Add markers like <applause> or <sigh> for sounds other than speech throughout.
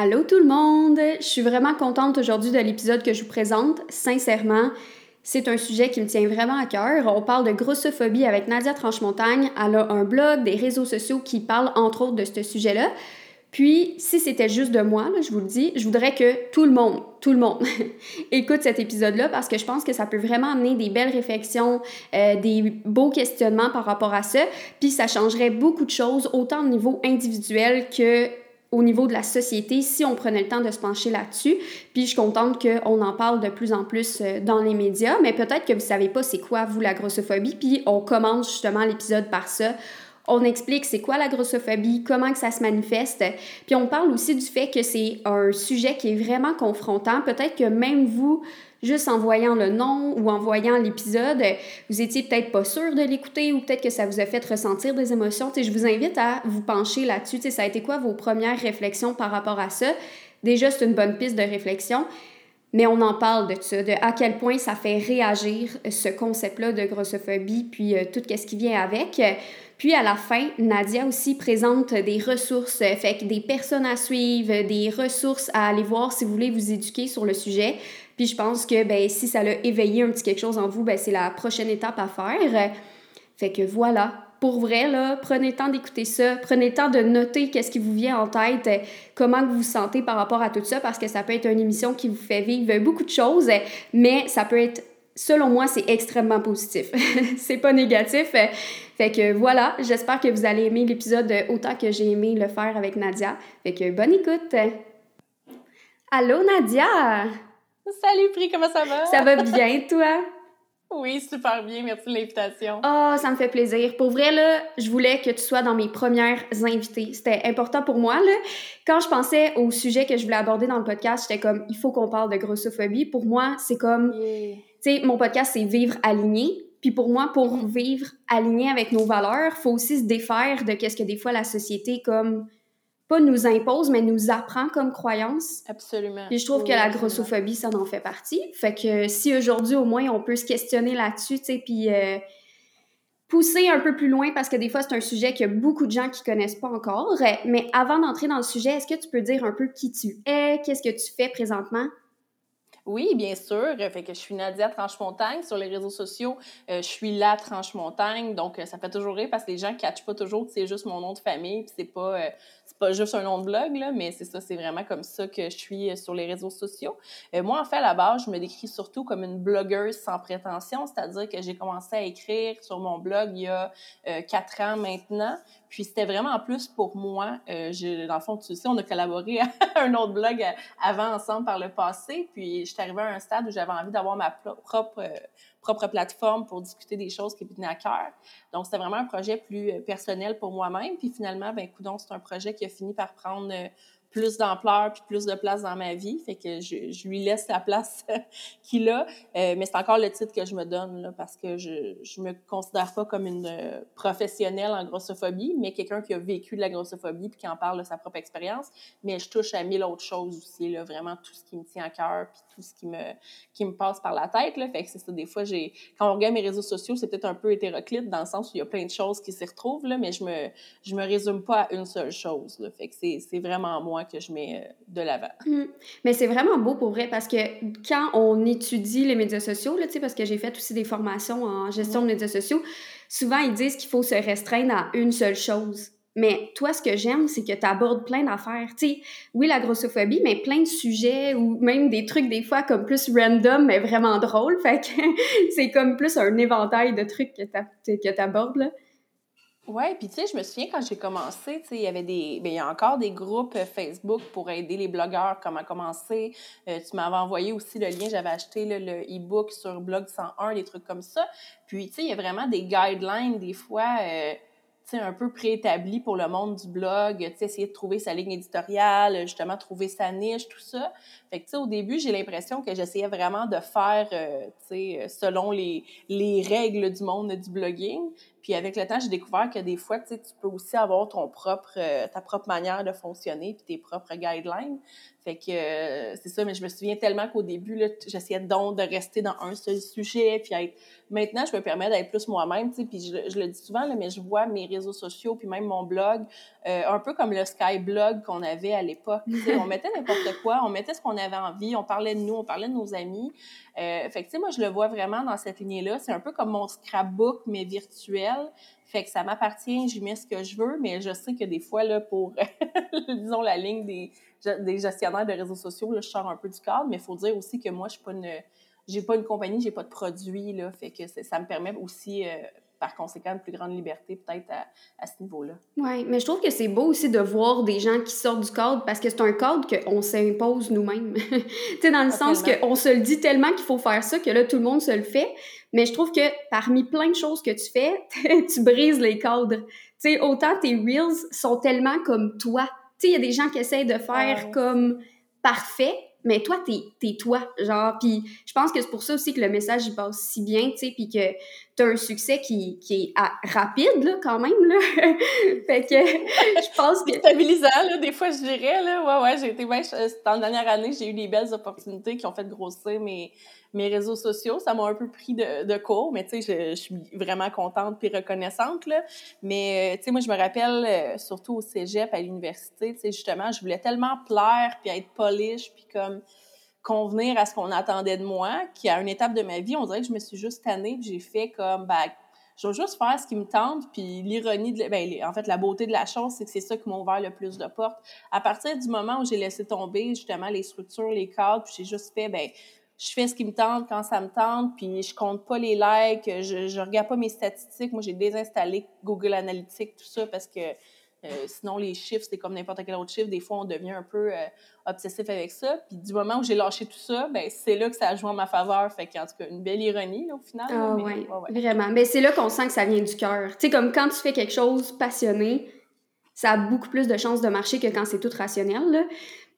Allô tout le monde! Je suis vraiment contente aujourd'hui de l'épisode que je vous présente. Sincèrement, c'est un sujet qui me tient vraiment à cœur. On parle de grossophobie avec Nadia Tranchemontagne. Elle a un blog, des réseaux sociaux qui parlent entre autres de ce sujet-là. Puis, si c'était juste de moi, je vous le dis, je voudrais que tout le monde, tout le monde, <laughs> écoute cet épisode-là parce que je pense que ça peut vraiment amener des belles réflexions, euh, des beaux questionnements par rapport à ça. Puis, ça changerait beaucoup de choses, autant au niveau individuel que au niveau de la société si on prenait le temps de se pencher là-dessus. Puis je suis contente qu'on en parle de plus en plus euh, dans les médias, mais peut-être que vous savez pas c'est quoi, vous, la grossophobie, puis on commence justement l'épisode par ça. On explique c'est quoi la grossophobie, comment que ça se manifeste, puis on parle aussi du fait que c'est un sujet qui est vraiment confrontant. Peut-être que même vous, juste en voyant le nom ou en voyant l'épisode, vous étiez peut-être pas sûr de l'écouter ou peut-être que ça vous a fait ressentir des émotions. je vous invite à vous pencher là-dessus. Ça a été quoi vos premières réflexions par rapport à ça? Déjà, c'est une bonne piste de réflexion, mais on en parle de ça, de à quel point ça fait réagir ce concept-là de grossophobie, puis euh, tout ce qui vient avec. Puis à la fin, Nadia aussi présente des ressources, fait que des personnes à suivre, des ressources à aller voir si vous voulez vous éduquer sur le sujet. Puis je pense que ben, si ça l'a éveillé un petit quelque chose en vous, ben, c'est la prochaine étape à faire. Fait que voilà, pour vrai, là, prenez le temps d'écouter ça, prenez le temps de noter qu'est-ce qui vous vient en tête, comment vous vous sentez par rapport à tout ça, parce que ça peut être une émission qui vous fait vivre beaucoup de choses, mais ça peut être, selon moi, c'est extrêmement positif. <laughs> c'est pas négatif. Fait que voilà, j'espère que vous allez aimer l'épisode autant que j'ai aimé le faire avec Nadia. Fait que bonne écoute! Allô Nadia! Salut Pri, comment ça va? Ça va bien, toi? Oui, super bien. Merci de l'invitation. Oh, ça me fait plaisir. Pour vrai, là, je voulais que tu sois dans mes premières invitées. C'était important pour moi, là. Quand je pensais au sujet que je voulais aborder dans le podcast, j'étais comme, il faut qu'on parle de grossophobie. Pour moi, c'est comme, tu sais, mon podcast, c'est Vivre aligné. Puis pour moi, pour mm-hmm. vivre aligné avec nos valeurs, faut aussi se défaire de qu'est-ce que des fois la société, comme, pas nous impose, mais nous apprend comme croyance. Absolument. Et je trouve que la grossophobie, ça en fait partie. Fait que si aujourd'hui, au moins, on peut se questionner là-dessus, tu sais, puis euh, pousser un peu plus loin, parce que des fois, c'est un sujet que beaucoup de gens qui connaissent pas encore. Mais avant d'entrer dans le sujet, est-ce que tu peux dire un peu qui tu es, qu'est-ce que tu fais présentement? Oui, bien sûr. Fait que je suis Nadia Tranche-Montagne. Sur les réseaux sociaux, euh, je suis la Tranche-Montagne. Donc, euh, ça fait toujours rire parce que les gens ne catchent pas toujours que c'est juste mon nom de famille. Puis c'est pas, euh, pas juste un nom de blog, là, mais c'est ça, c'est vraiment comme ça que je suis sur les réseaux sociaux. moi, en fait, à la base, je me décris surtout comme une blogueuse sans prétention. C'est-à-dire que j'ai commencé à écrire sur mon blog il y a quatre ans maintenant. Puis c'était vraiment en plus pour moi. Euh, dans le fond, tu sais, on a collaboré <laughs> à un autre blog avant ensemble par le passé. Puis j'étais arrivée à un stade où j'avais envie d'avoir ma propre, euh, propre plateforme pour discuter des choses qui me tenaient à cœur. Donc c'était vraiment un projet plus euh, personnel pour moi-même. Puis finalement, ben, coudon, c'est un projet qui a fini par prendre plus d'ampleur puis plus de place dans ma vie. Fait que je, je lui laisse la place <laughs> qu'il a. Euh, mais c'est encore le titre que je me donne là, parce que je, je me considère pas comme une euh, professionnelle en grossophobie, mais quelqu'un qui a vécu de la grossophobie puis qui en parle de sa propre expérience. Mais je touche à mille autres choses aussi, là, vraiment tout ce qui me tient à cœur puis tout ce qui me, qui me passe par la tête. Là. Fait que c'est ça, des fois, j'ai quand on regarde mes réseaux sociaux, c'est peut-être un peu hétéroclite dans le sens où il y a plein de choses qui s'y retrouvent, là, mais je me, je me résume pas à une seule chose. Là. Fait que c'est vraiment moi que je mets euh, de l'avant. Mmh. Mais c'est vraiment beau pour vrai parce que quand on étudie les médias sociaux, là, parce que j'ai fait aussi des formations en gestion de médias sociaux, souvent ils disent qu'il faut se restreindre à une seule chose. Mais toi, ce que j'aime, c'est que tu abordes plein d'affaires. Tu oui, la grossophobie, mais plein de sujets ou même des trucs des fois comme plus random, mais vraiment drôle. Fait que <laughs> c'est comme plus un éventail de trucs que tu abordes, là. Oui, puis tu sais, je me souviens quand j'ai commencé, tu sais, il y avait des. Bien, il y a encore des groupes euh, Facebook pour aider les blogueurs, comment commencer. Euh, tu m'avais envoyé aussi le lien, j'avais acheté le e-book sur Blog 101, des trucs comme ça. Puis, tu sais, il y a vraiment des guidelines, des fois. Euh, un peu préétabli pour le monde du blog, essayer de trouver sa ligne éditoriale, justement trouver sa niche, tout ça. Fait que, au début, j'ai l'impression que j'essayais vraiment de faire, euh, selon les, les règles du monde du blogging. Puis avec le temps, j'ai découvert que des fois, tu peux aussi avoir ton propre, euh, ta propre manière de fonctionner puis tes propres guidelines. Fait que euh, c'est ça, mais je me souviens tellement qu'au début, j'essayais donc de rester dans un seul sujet, puis être... Maintenant, je me permets d'être plus moi-même, tu sais, puis je, le dis souvent, là, mais je vois mes réseaux sociaux, puis même mon blog, euh, un peu comme le Skyblog qu'on avait à l'époque. on <laughs> mettait n'importe quoi, on mettait ce qu'on avait envie, on parlait de nous, on parlait de nos amis. Euh, fait que, tu sais, moi, je le vois vraiment dans cette lignée-là. C'est un peu comme mon scrapbook, mais virtuel. Fait que ça m'appartient, j'y mets ce que je veux, mais je sais que des fois, là, pour, <laughs> disons, la ligne des, des gestionnaires de réseaux sociaux, là, je sors un peu du cadre, mais il faut dire aussi que moi, je suis pas une, j'ai pas une compagnie, j'ai pas de produit, là, fait que ça me permet aussi, euh, par conséquent, une plus grande liberté peut-être à, ce niveau-là. Oui, mais je trouve que c'est beau aussi de voir des gens qui sortent du cadre parce que c'est un cadre qu'on s'impose nous-mêmes. <laughs> tu sais, dans le sens qu'on se le dit tellement qu'il faut faire ça que là, tout le monde se le fait. Mais je trouve que parmi plein de choses que tu fais, <laughs> tu brises les cadres. Tu sais, autant tes Reels sont tellement comme toi. Tu sais, il y a des gens qui essayent de faire comme parfait, mais toi, t'es es toi, genre, puis je pense que c'est pour ça aussi que le message, il passe si bien, tu sais, puis que t'as un succès qui, qui est rapide, là, quand même, là. <laughs> fait que je pense que... <laughs> stabilisant, là, des fois, je dirais, là, ouais, ouais, j'ai été, ouais, dernière année, j'ai eu des belles opportunités qui ont fait grossir mes, mes réseaux sociaux. Ça m'a un peu pris de, de court, mais tu sais, je, suis vraiment contente puis reconnaissante, là. Mais, euh, tu sais, moi, je me rappelle, euh, surtout au cégep, à l'université, tu sais, justement, je voulais tellement plaire puis être polish puis comme convenir à ce qu'on attendait de moi, qu'à une étape de ma vie, on dirait que je me suis juste tannée puis j'ai fait comme, ben, je vais juste faire ce qui me tente, puis l'ironie, de, ben, en fait, la beauté de la chose, c'est que c'est ça qui m'a ouvert le plus de portes. À partir du moment où j'ai laissé tomber, justement, les structures, les cadres, puis j'ai juste fait, ben, je fais ce qui me tente quand ça me tente, puis je compte pas les likes, je, je regarde pas mes statistiques. Moi, j'ai désinstallé Google Analytics, tout ça, parce que euh, sinon, les chiffres, c'est comme n'importe quel autre chiffre. Des fois, on devient un peu euh, obsessif avec ça. Puis du moment où j'ai lâché tout ça, ben c'est là que ça a joué en ma faveur. Fait qu'en tout cas, une belle ironie, au final. Ah, ouais, Vraiment. Mais c'est là qu'on sent que ça vient du cœur. Tu sais, comme quand tu fais quelque chose passionné, ça a beaucoup plus de chances de marcher que quand c'est tout rationnel. Là.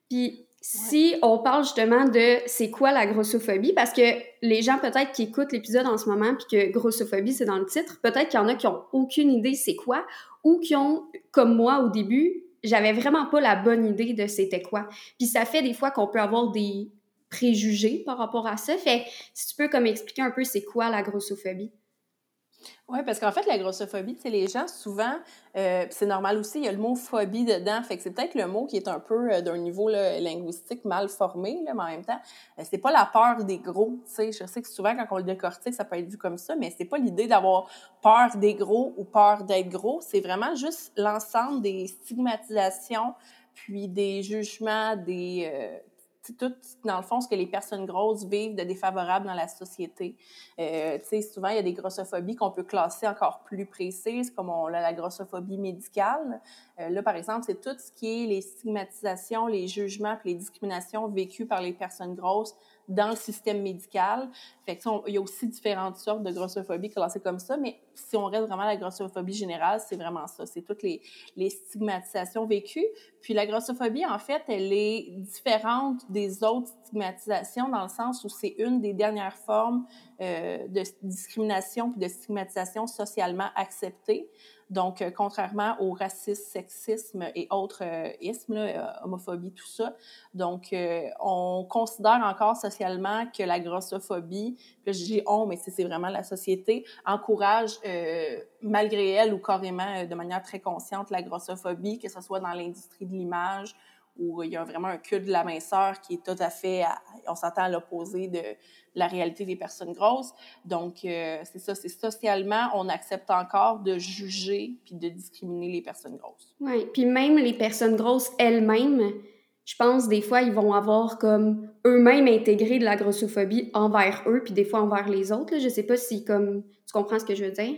Puis si on parle justement de c'est quoi la grossophobie, parce que les gens peut-être qui écoutent l'épisode en ce moment puis que grossophobie c'est dans le titre, peut-être qu'il y en a qui ont aucune idée c'est quoi ou qui ont, comme moi au début, j'avais vraiment pas la bonne idée de c'était quoi. Puis ça fait des fois qu'on peut avoir des préjugés par rapport à ça. Fait si tu peux comme expliquer un peu c'est quoi la grossophobie? Oui, parce qu'en fait, la grossophobie, c'est les gens, souvent, euh, c'est normal aussi, il y a le mot phobie dedans, fait que c'est peut-être le mot qui est un peu euh, d'un niveau linguistique mal formé, là, mais en même temps, euh, c'est pas la peur des gros, tu sais, je sais que souvent, quand on le décortique, ça peut être vu comme ça, mais c'est pas l'idée d'avoir peur des gros ou peur d'être gros, c'est vraiment juste l'ensemble des stigmatisations, puis des jugements, des, tout, dans le fond, ce que les personnes grosses vivent de défavorable dans la société. Euh, souvent, il y a des grossophobies qu'on peut classer encore plus précises, comme on a la grossophobie médicale. Euh, là, par exemple, c'est tout ce qui est les stigmatisations, les jugements, puis les discriminations vécues par les personnes grosses dans le système médical. Fait il y a aussi différentes sortes de grossophobie classées comme ça, mais si on reste vraiment à la grossophobie générale, c'est vraiment ça. C'est toutes les, les stigmatisations vécues. Puis la grossophobie, en fait, elle est différente des autres stigmatisations dans le sens où c'est une des dernières formes euh, de discrimination puis de stigmatisation socialement acceptée. Donc, euh, contrairement au racisme, sexisme et autres euh, ismes, homophobie, tout ça. Donc, on considère encore socialement que la grossophobie, je dis on, mais c'est vraiment la société, encourage, malgré elle ou carrément de manière très consciente, la grossophobie, que ce soit dans l'industrie de l'image, où il y a vraiment un culte de la minceur qui est tout à fait, on s'entend à l'opposé de la réalité des personnes grosses. Donc, euh, c'est ça, c'est socialement, on accepte encore de juger puis de discriminer les personnes grosses. Oui, puis même les personnes grosses elles-mêmes, je pense des fois, ils vont avoir comme eux-mêmes intégré de la grossophobie envers eux, puis des fois envers les autres. Là. Je sais pas si comme tu comprends ce que je veux dire?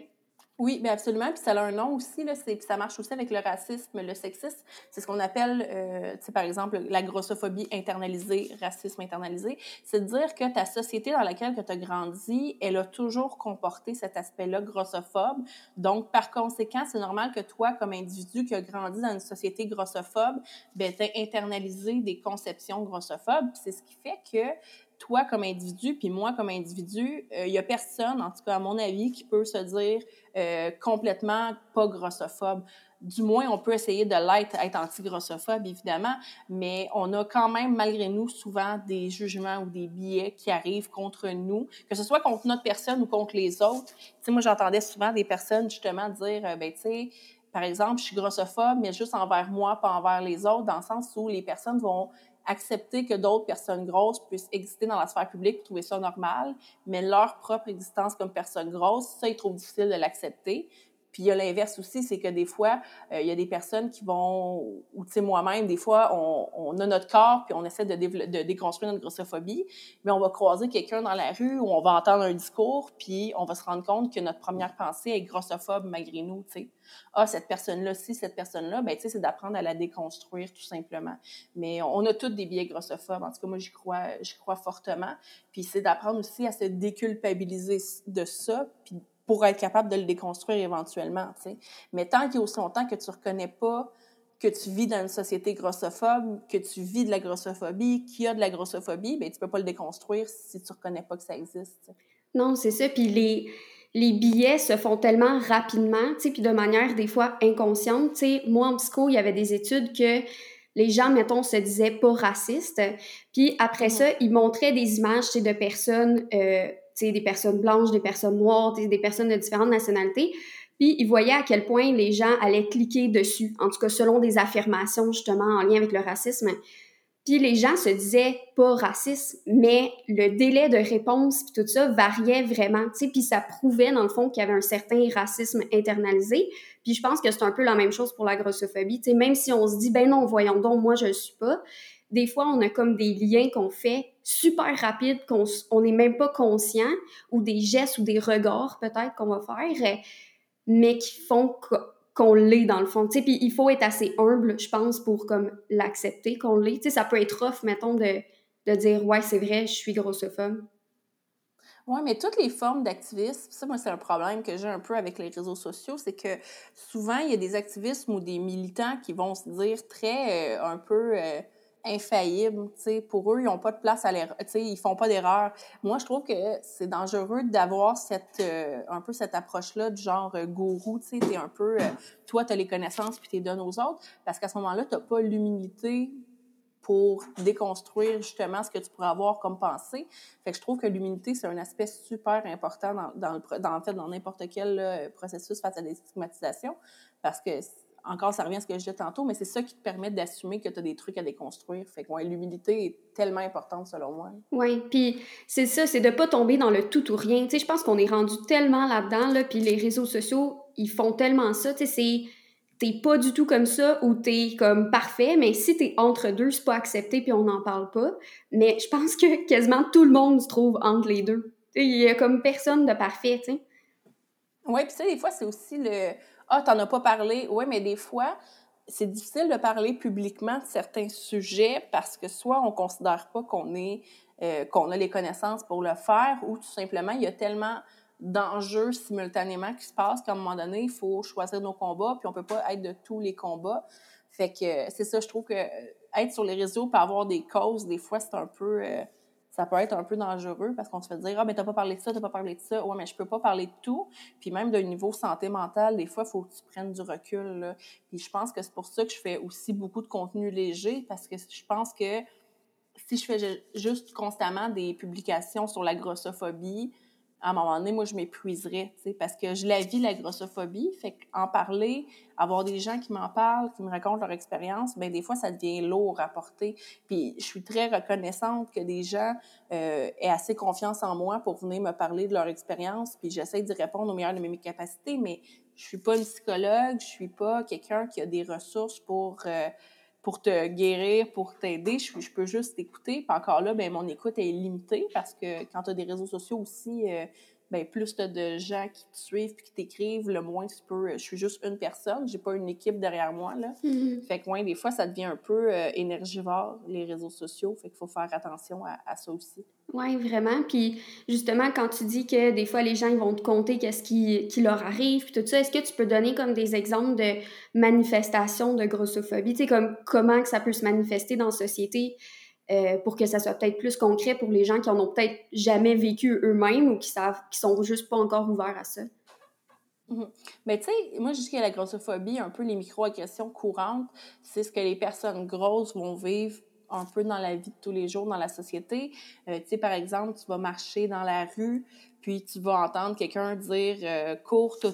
Oui, mais absolument. Puis ça a un nom aussi, là, puis ça marche aussi avec le racisme, le sexisme. C'est ce qu'on appelle, euh, par exemple, la grossophobie internalisée, racisme internalisé. C'est de dire que ta société dans laquelle tu as grandi, elle a toujours comporté cet aspect-là grossophobe. Donc, par conséquent, c'est normal que toi, comme individu qui a grandi dans une société grossophobe, ben, tu internalisé des conceptions grossophobes. C'est ce qui fait que toi comme individu, puis moi comme individu, il n'y a personne, en tout cas à mon avis, qui peut se dire complètement pas grossophobe du moins, on peut essayer de l'être, être anti-grossophobe, évidemment, mais on a quand même, malgré nous, souvent des jugements ou des billets qui arrivent contre nous, que ce soit contre notre personne ou contre les autres. Tu sais, moi, j'entendais souvent des personnes, justement, dire, euh, ben, tu sais, par exemple, je suis grossophobe, mais juste envers moi, pas envers les autres, dans le sens où les personnes vont accepter que d'autres personnes grosses puissent exister dans la sphère publique, trouver ça normal, mais leur propre existence comme personne grosse, ça, ils trouvent difficile de l'accepter. Puis il y a l'inverse aussi, c'est que des fois, euh, il y a des personnes qui vont, ou tu sais, moi-même, des fois, on, on, a notre corps, puis on essaie de, de, déconstruire notre grossophobie, mais on va croiser quelqu'un dans la rue ou on va entendre un discours, puis on va se rendre compte que notre première pensée est grossophobe malgré nous, tu sais. Ah, cette personne-là, si, cette personne-là, ben tu sais, c'est d'apprendre à la déconstruire, tout simplement. Mais on a toutes des biais grossophobes. En tout cas, moi, j'y crois, j'y crois fortement. Puis c'est d'apprendre aussi à se déculpabiliser de ça, puis pour être capable de le déconstruire éventuellement. Mais tant qu'il y a aussi longtemps que tu ne reconnais pas que tu vis dans une société grossophobe, que tu vis de la grossophobie, qu'il y a de la grossophobie, ben tu peux pas le déconstruire si tu reconnais pas que ça existe. Non, c'est ça. Puis les, les billets se font tellement rapidement, tu sais, puis de manière des fois inconsciente. Tu sais, moi, en psycho, il y avait des études que les gens, mettons, se disaient pas racistes. Puis après ça, ils montraient des images, tu sais, de personnes... Euh, des personnes blanches, des personnes noires, des personnes de différentes nationalités. Puis ils voyaient à quel point les gens allaient cliquer dessus, en tout cas selon des affirmations justement en lien avec le racisme. Puis les gens se disaient pas racistes, mais le délai de réponse puis tout ça variait vraiment, puis ça prouvait dans le fond qu'il y avait un certain racisme internalisé. Puis je pense que c'est un peu la même chose pour la grossophobie, même si on se dit ben non, voyons donc, moi je le suis pas, des fois, on a comme des liens qu'on fait super rapides, qu'on n'est même pas conscient, ou des gestes ou des regards peut-être qu'on va faire, mais qui font qu'on l'est dans le fond. Puis il faut être assez humble, je pense, pour comme l'accepter qu'on l'est. Ça peut être off, mettons, de, de dire « Ouais, c'est vrai, je suis grossophobe ». Oui, mais toutes les formes d'activisme, ça, moi, c'est un problème que j'ai un peu avec les réseaux sociaux, c'est que souvent, il y a des activismes ou des militants qui vont se dire très, euh, un peu... Euh, infaillibles. sais, Pour eux, ils n'ont pas de place à l'erreur. Ils font pas d'erreur. Moi, je trouve que c'est dangereux d'avoir cette euh, un peu cette approche-là du genre euh, gourou. Tu es un peu... Euh, toi, tu as les connaissances puis tu les donnes aux autres. Parce qu'à ce moment-là, tu n'as pas l'humilité pour déconstruire justement ce que tu pourrais avoir comme pensée. Fait que je trouve que l'humilité, c'est un aspect super important dans, dans, le, dans, en fait, dans n'importe quel processus face à des stigmatisations. Parce que encore, ça revient à ce que je disais tantôt, mais c'est ça qui te permet d'assumer que tu as des trucs à déconstruire. Fait que l'humilité est tellement importante selon moi. Oui, puis c'est ça, c'est de pas tomber dans le tout ou rien. Tu sais, je pense qu'on est rendu tellement là-dedans, là, puis les réseaux sociaux, ils font tellement ça. Tu sais, c'est t'es pas du tout comme ça ou t'es comme parfait, mais si t'es entre deux, c'est pas accepté puis on n'en parle pas. Mais je pense que quasiment tout le monde se trouve entre les deux. Il y a comme personne de parfait, tu sais. Oui, puis ça, des fois, c'est aussi le ah, t'en as pas parlé. Oui, mais des fois, c'est difficile de parler publiquement de certains sujets parce que soit on considère pas qu'on est euh, qu'on a les connaissances pour le faire ou tout simplement il y a tellement d'enjeux simultanément qui se passent qu'à un moment donné, il faut choisir nos combats, puis on peut pas être de tous les combats. Fait que c'est ça, je trouve que euh, être sur les réseaux pour avoir des causes, des fois, c'est un peu. Euh, ça peut être un peu dangereux parce qu'on se fait dire Ah, mais t'as pas parlé de ça, t'as pas parlé de ça. Ouais, mais je peux pas parler de tout. Puis même d'un niveau santé mentale, des fois, il faut que tu prennes du recul. Là. Puis je pense que c'est pour ça que je fais aussi beaucoup de contenu léger parce que je pense que si je fais juste constamment des publications sur la grossophobie, à un moment donné, moi, je m'épuiserais, parce que je la vis, la grossophobie. Fait qu'en parler, avoir des gens qui m'en parlent, qui me racontent leur expérience, ben des fois, ça devient lourd à porter. Puis je suis très reconnaissante que des gens euh, aient assez confiance en moi pour venir me parler de leur expérience, puis j'essaie d'y répondre au meilleur de mes capacités, mais je suis pas une psychologue, je suis pas quelqu'un qui a des ressources pour... Euh, pour te guérir, pour t'aider, je, peux juste t'écouter. Puis encore là, ben, mon écoute est limitée parce que quand tu as des réseaux sociaux aussi, euh, ben, plus tu as de gens qui te suivent puis qui t'écrivent, le moins tu peux. Je suis juste une personne, j'ai pas une équipe derrière moi. Là. Mm-hmm. Fait que, ouais, des fois, ça devient un peu euh, énergivore, les réseaux sociaux. Fait qu'il faut faire attention à, à ça aussi. Oui, vraiment. Puis justement, quand tu dis que des fois les gens ils vont te compter qu'est-ce qui, qui, leur arrive, puis tout ça, est-ce que tu peux donner comme des exemples de manifestations de grossophobie? Tu sais, comme comment que ça peut se manifester dans la société? Euh, pour que ça soit peut-être plus concret pour les gens qui en ont peut-être jamais vécu eux-mêmes ou qui savent, qui sont juste pas encore ouverts à ça. Mhm. Mais tu sais, moi, que la grossophobie, un peu les microagressions courantes, c'est ce que les personnes grosses vont vivre un peu dans la vie de tous les jours, dans la société. Euh, tu sais, par exemple, tu vas marcher dans la rue, puis tu vas entendre quelqu'un dire euh, cours tu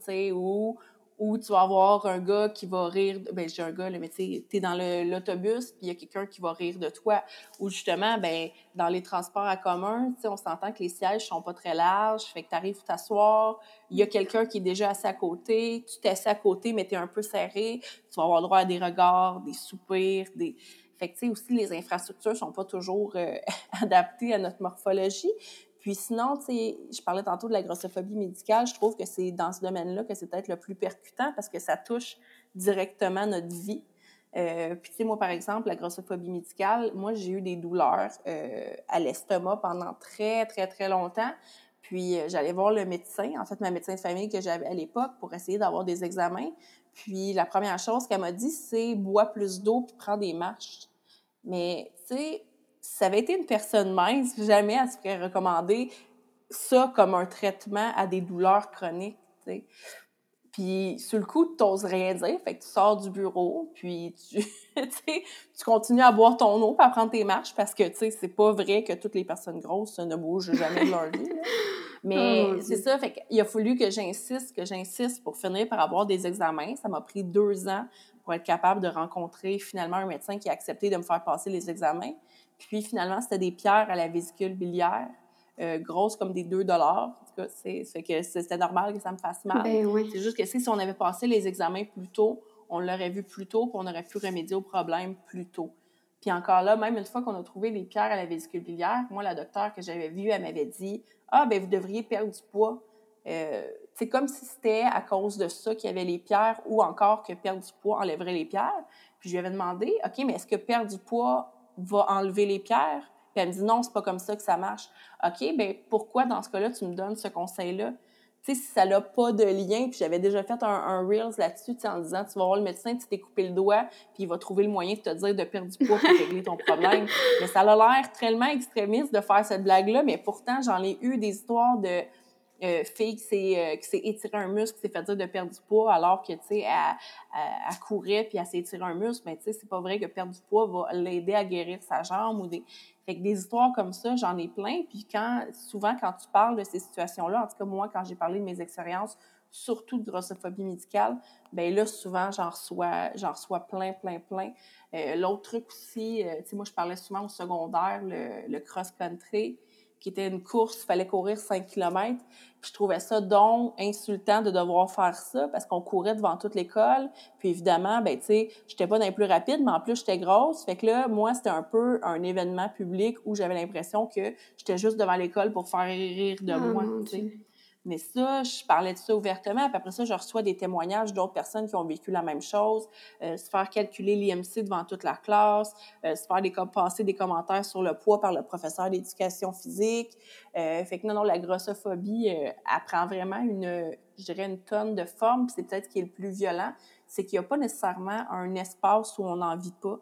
sais, ou ou tu vas avoir un gars qui va rire, ben j'ai un gars, là, mais tu es dans l'autobus, puis il y a quelqu'un qui va rire de toi. Ou justement, ben dans les transports en commun, on s'entend que les sièges sont pas très larges, fait que tu arrives t'asseoir, il y a quelqu'un qui est déjà assis à côté, tu t'assis à côté, mais tu es un peu serré, tu vas avoir droit à des regards, des soupirs, des... Fait que, tu sais, aussi, les infrastructures sont pas toujours euh, <laughs> adaptées à notre morphologie. Puis sinon, tu sais, je parlais tantôt de la grossophobie médicale. Je trouve que c'est dans ce domaine-là que c'est peut-être le plus percutant parce que ça touche directement notre vie. Euh, puis, tu sais, moi, par exemple, la grossophobie médicale, moi, j'ai eu des douleurs euh, à l'estomac pendant très, très, très longtemps. Puis, euh, j'allais voir le médecin, en fait, ma médecin de famille que j'avais à l'époque pour essayer d'avoir des examens. Puis, la première chose qu'elle m'a dit, c'est bois plus d'eau puis prends des marches. Mais, tu sais, si ça avait été une personne mince, jamais elle se ferait recommander ça comme un traitement à des douleurs chroniques. Puis, sur le coup, tu n'oses rien dire, fait que tu sors du bureau, puis tu, <laughs> tu continues à boire ton eau, puis à prendre tes marches, parce que, tu sais, c'est pas vrai que toutes les personnes grosses ne bougent jamais de leur vie. <laughs> Mais oh, c'est ça, fait qu'il a fallu que j'insiste, que j'insiste pour finir par avoir des examens. Ça m'a pris deux ans pour être capable de rencontrer finalement un médecin qui a accepté de me faire passer les examens. Puis finalement, c'était des pierres à la vésicule biliaire, euh, grosses comme des 2 dollars. En tout cas, c'est que c'était normal que ça me fasse mal. Ben c'est juste que si on avait passé les examens plus tôt, on l'aurait vu plus tôt, puis on aurait pu remédier au problème plus tôt. Puis encore là, même une fois qu'on a trouvé les pierres à la vésicule biliaire, moi, la docteure que j'avais vue, elle m'avait dit Ah, ben vous devriez perdre du poids. Euh, c'est comme si c'était à cause de ça qu'il y avait les pierres ou encore que perdre du poids enlèverait les pierres. Puis je lui avais demandé OK, mais est-ce que perdre du poids va enlever les pierres. Puis elle me dit non, c'est pas comme ça que ça marche. OK, ben pourquoi dans ce cas-là tu me donnes ce conseil-là? Tu sais, si ça n'a pas de lien, puis j'avais déjà fait un, un Reels là-dessus, en disant, tu vas voir le médecin, tu t'es coupé le doigt, puis il va trouver le moyen de te dire de perdre du poids pour régler ton problème. <laughs> mais ça a l'air tellement extrémiste de faire cette blague-là, mais pourtant, j'en ai eu des histoires de euh, fille qui s'est, euh, qui s'est étiré un muscle, qui s'est fait dire de perdre du poids, alors que, tu sais, elle, elle, courait puis elle s'est étiré un muscle, mais tu sais, c'est pas vrai que perdre du poids va l'aider à guérir sa jambe ou des... Fait que des histoires comme ça, j'en ai plein. Puis quand, souvent, quand tu parles de ces situations-là, en tout cas, moi, quand j'ai parlé de mes expériences, surtout de grossophobie médicale, ben là, souvent, j'en reçois, j'en reçois plein, plein, plein. Euh, l'autre truc aussi, tu sais, moi, je parlais souvent au secondaire, le cross-country qui était une course, il fallait courir 5 km. Puis je trouvais ça donc insultant de devoir faire ça parce qu'on courait devant toute l'école. Puis évidemment, ben tu sais, j'étais pas dans les plus rapides, mais en plus j'étais grosse. Fait que là, moi, c'était un peu un événement public où j'avais l'impression que j'étais juste devant l'école pour faire rire de ah, moi. Mais ça, je parlais de ça ouvertement. Après ça, je reçois des témoignages d'autres personnes qui ont vécu la même chose. Euh, se faire calculer l'IMC devant toute la classe, euh, se faire passer des commentaires sur le poids par le professeur d'éducation physique. Euh, fait que non, non, la grossophobie euh, apprend vraiment une, je dirais, une tonne de formes. Puis c'est peut-être qui est le plus violent, c'est qu'il n'y a pas nécessairement un espace où on n'en vit pas.